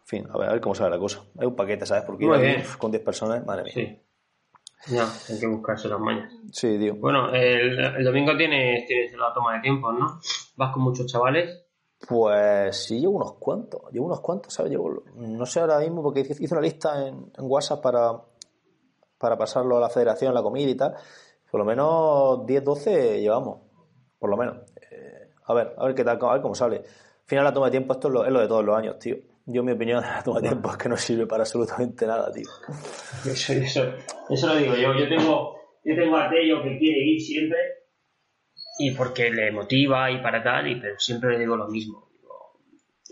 En fin, a ver, a ver cómo sale la cosa. Es un paquete, ¿sabes? Porque ir con 10 personas, madre mía. Sí. Ya, hay que buscarse las mañas. Sí, tío. Bueno, el, el domingo tienes, tienes la toma de tiempos, ¿no? Vas con muchos chavales. Pues sí, llevo unos cuantos, llevo unos cuantos, ¿sabes? Llevo, no sé ahora mismo, porque hice hice una lista en, en WhatsApp para, para pasarlo a la federación, la comida y tal. Por lo menos 10, 12 llevamos, por lo menos. Eh, a ver, a ver qué tal, a ver cómo sale. Al final la toma de tiempo, esto es lo, es lo de todos los años, tío. Yo, mi opinión de la toma de tiempo es que no sirve para absolutamente nada, tío. Eso, eso, eso lo digo yo. Yo tengo, yo tengo a Tello que quiere ir siempre y porque le motiva y para tal, y pero siempre le digo lo mismo. Digo,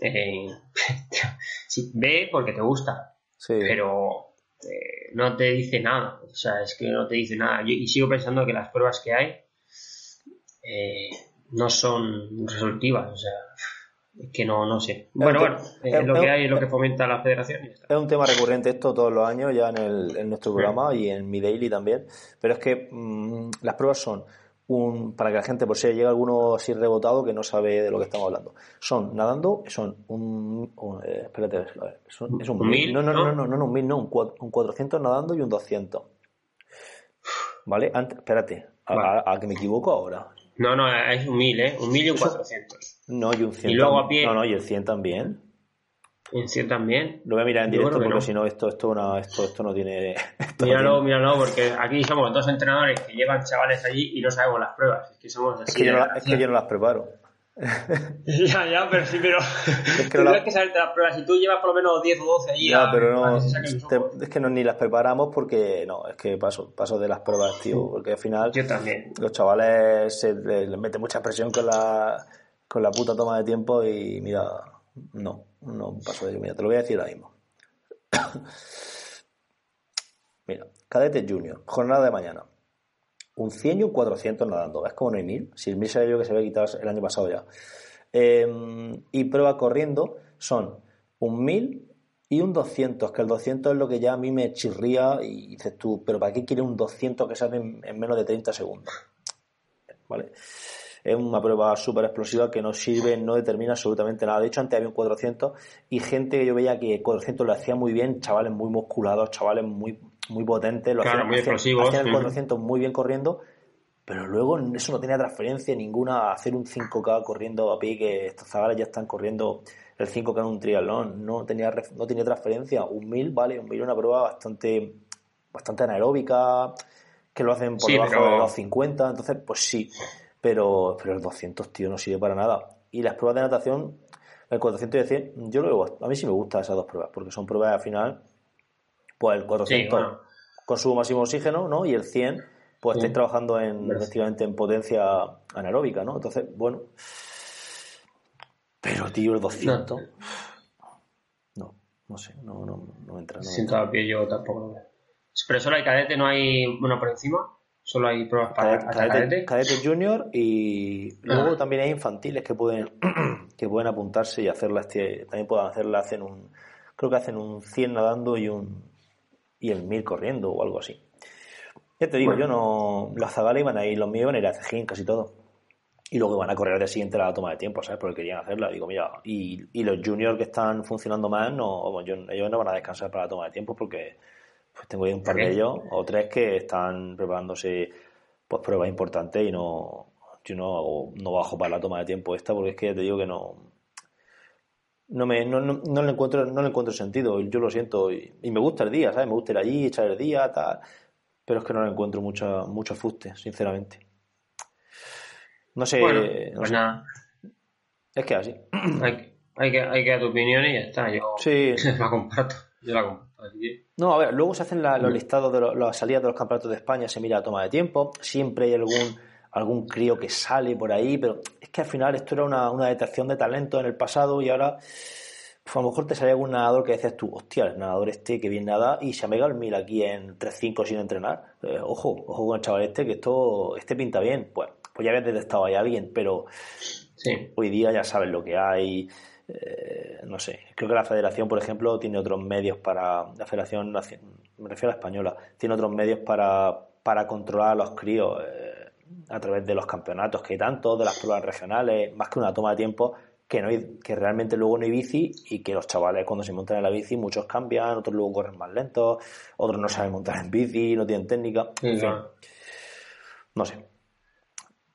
eh, sí, ve porque te gusta, Sí. pero eh, no te dice nada. O sea, es que no te dice nada. Yo- y sigo pensando que las pruebas que hay eh, no son resolutivas. O sea, es que no, no sé. Bueno, bueno, es- lo que hay es lo que fomenta la federación y está. Es un tema recurrente esto todos los años, ya en, el, en nuestro programa y en mi daily también. Pero es que mm, las pruebas son un, para que la gente, por si llega alguno así rebotado que no sabe de lo que estamos hablando. Son nadando, son un, un- eh, espérate, a ver, son- es un, Un mil, mil, no, no, no, ¿no? no, no, no, un mil, no, un, un 400 nadando y un 200. ¿Vale? Antes, espérate, a, Vale. a- a que me equivoco ahora. No, no, es un 1000, ¿eh? Un 1000 y un 400. No, y un 100. Y luego a pie. No, no, y el 100 también. 100 también. Lo voy a mirar en directo porque no. si no, esto, esto, una, esto, esto no tiene. esto no Míralo, tiene- míralo, porque aquí somos dos entrenadores que llevan chavales allí y no sabemos las pruebas. Es que somos así. Es que, yo no, la- es que yo no las preparo. Ya, ya, pero sí, pero. que que no la- Tienes que saberte las pruebas. Si tú llevas por lo menos 10 o 12 allí. Ya, a- pero no. te- es que no, ni las preparamos porque no, es que paso, paso de las pruebas, tío. Porque al final Yo también. los chavales se le- les mete mucha presión con la, con la puta toma de tiempo y mira, no, no paso de ello. Mira, te lo voy a decir ahora mismo. mira, cadete junior, jornada de mañana. un 100 y un 400 nadando. Es como no hay 1000. Si el 1000 se yo que se había quitado el año pasado ya. Em, y prueba corriendo son un 1000 y un 200, que el 200 es lo que ya a mí me chirría y dices tú, pero ¿para qué quieres un 200 que se hace en, menos de 30 segundos? ¿Vale? Es una prueba súper explosiva que no sirve, no determina absolutamente nada. De hecho, antes había un 400 y gente que yo veía que 400 lo hacía muy bien, chavales muy musculados, chavales muy, muy potentes, lo hacían, muy explosivos. Hacían el 400 muy bien corriendo, pero luego eso no tenía transferencia ninguna a hacer un 5K corriendo a pie, que estos chavales ya están corriendo el 5K en un triatlón, no tenía, no tenía transferencia. Un 1000, vale, un 1000 es una prueba bastante, bastante anaeróbica, que lo hacen por debajo de los 50, entonces, pues sí pero, pero el 200, tío, no sirve para nada. Y las pruebas de natación, el 400 y el 100, yo lo a mí sí me gustan esas dos pruebas, porque son pruebas al final, pues el 400 consumo máximo oxígeno, ¿no? Y el 100, pues estáis trabajando en, efectivamente en potencia anaeróbica, ¿no? Entonces, bueno. Pero, tío, el 200. No, no, sé, no, no, no entra. No Siento a pie yo tampoco. Pero solo hay cadete, no hay. Bueno, por encima. Solo hay pruebas para cadete, cadete. junior y luego ah. también hay infantiles que pueden que pueden apuntarse y hacerlas también pueden hacerla hacen un creo que hacen un 100 nadando y un y el 1000 corriendo o algo así. Ya te digo, yo no los zagales iban a ir, los míos iban a ir a Cejín casi todo. Y luego iban a correr de siguiente la toma de tiempo, ¿sabes? Porque querían hacerla. Digo, mira, y, y los juniors que están funcionando más, no, ellos no van a descansar para la toma de tiempo porque pues tengo ahí un par de ellos o tres que están preparándose pues pruebas importantes y no yo no, no bajo para la toma de tiempo esta porque es que te digo que no no me no, no, le encuentro no le encuentro sentido yo lo siento y, me gusta el día sabes me gusta ir allí echar el día tal pero es que no le encuentro mucho mucho fuste sinceramente. No sé, pues nada. es que así. Hay, hay, que hay que dar tu opinión y ya está yo sí. la comparto yo la comparto no, a ver, luego se hacen los listados de las salidas de los campeonatos de España, se mira a toma de tiempo, siempre hay algún, algún crío que sale por ahí, pero es que al final esto era una, una detección de talento en el pasado y ahora pues a lo mejor te sale algún nadador que dices tú, hostia, el nadador este que bien nada y se ha el mil aquí en 3-5 sin entrenar. Eh, ojo, ojo con el chaval este que esto este pinta bien. Pues, pues ya habías detectado ahí a alguien, pero sí. hoy día ya sabes lo que hay. Eh, no sé, creo que la federación, por ejemplo, tiene otros medios para, la federación, me refiero a la española, tiene otros medios para, para controlar a los críos eh, a través de los campeonatos que hay tanto, de las pruebas regionales, más que una toma de tiempo, que, no hay, que realmente luego no hay bici y que los chavales cuando se montan en la bici muchos cambian, otros luego corren más lentos, otros no saben montar en bici, no tienen técnica, en fin. No sé.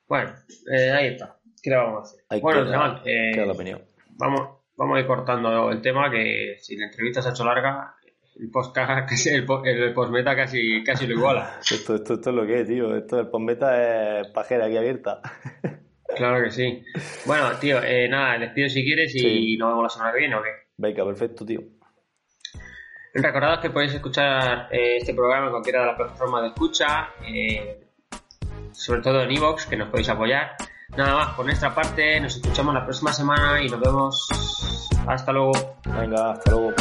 Bueno, eh, ahí está. ¿Qué le vamos a hacer? Bueno, queda la opinión vamos, vamos a ir cortando el tema, que si la entrevista se ha hecho larga, el postmeta casi, el, el casi, casi lo iguala. Esto, esto, esto es lo que es, tío. Esto del postmeta es pajera aquí abierta. Claro que sí. Bueno, tío, eh, nada, despido si quieres y nos vemos la semana que viene, ¿o qué? Venga, perfecto, tío. Recordad que podéis escuchar eh, este programa en cualquiera de las plataformas de escucha, eh, sobre todo en Evox, que nos podéis apoyar. Nada más, por nuestra parte, nos escuchamos la próxima semana y nos vemos. Hasta luego. Venga, hasta luego.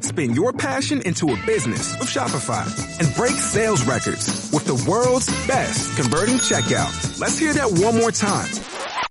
Spin your passion into a business with Shopify and break sales records with the world's best converting checkout. Let's hear that one more time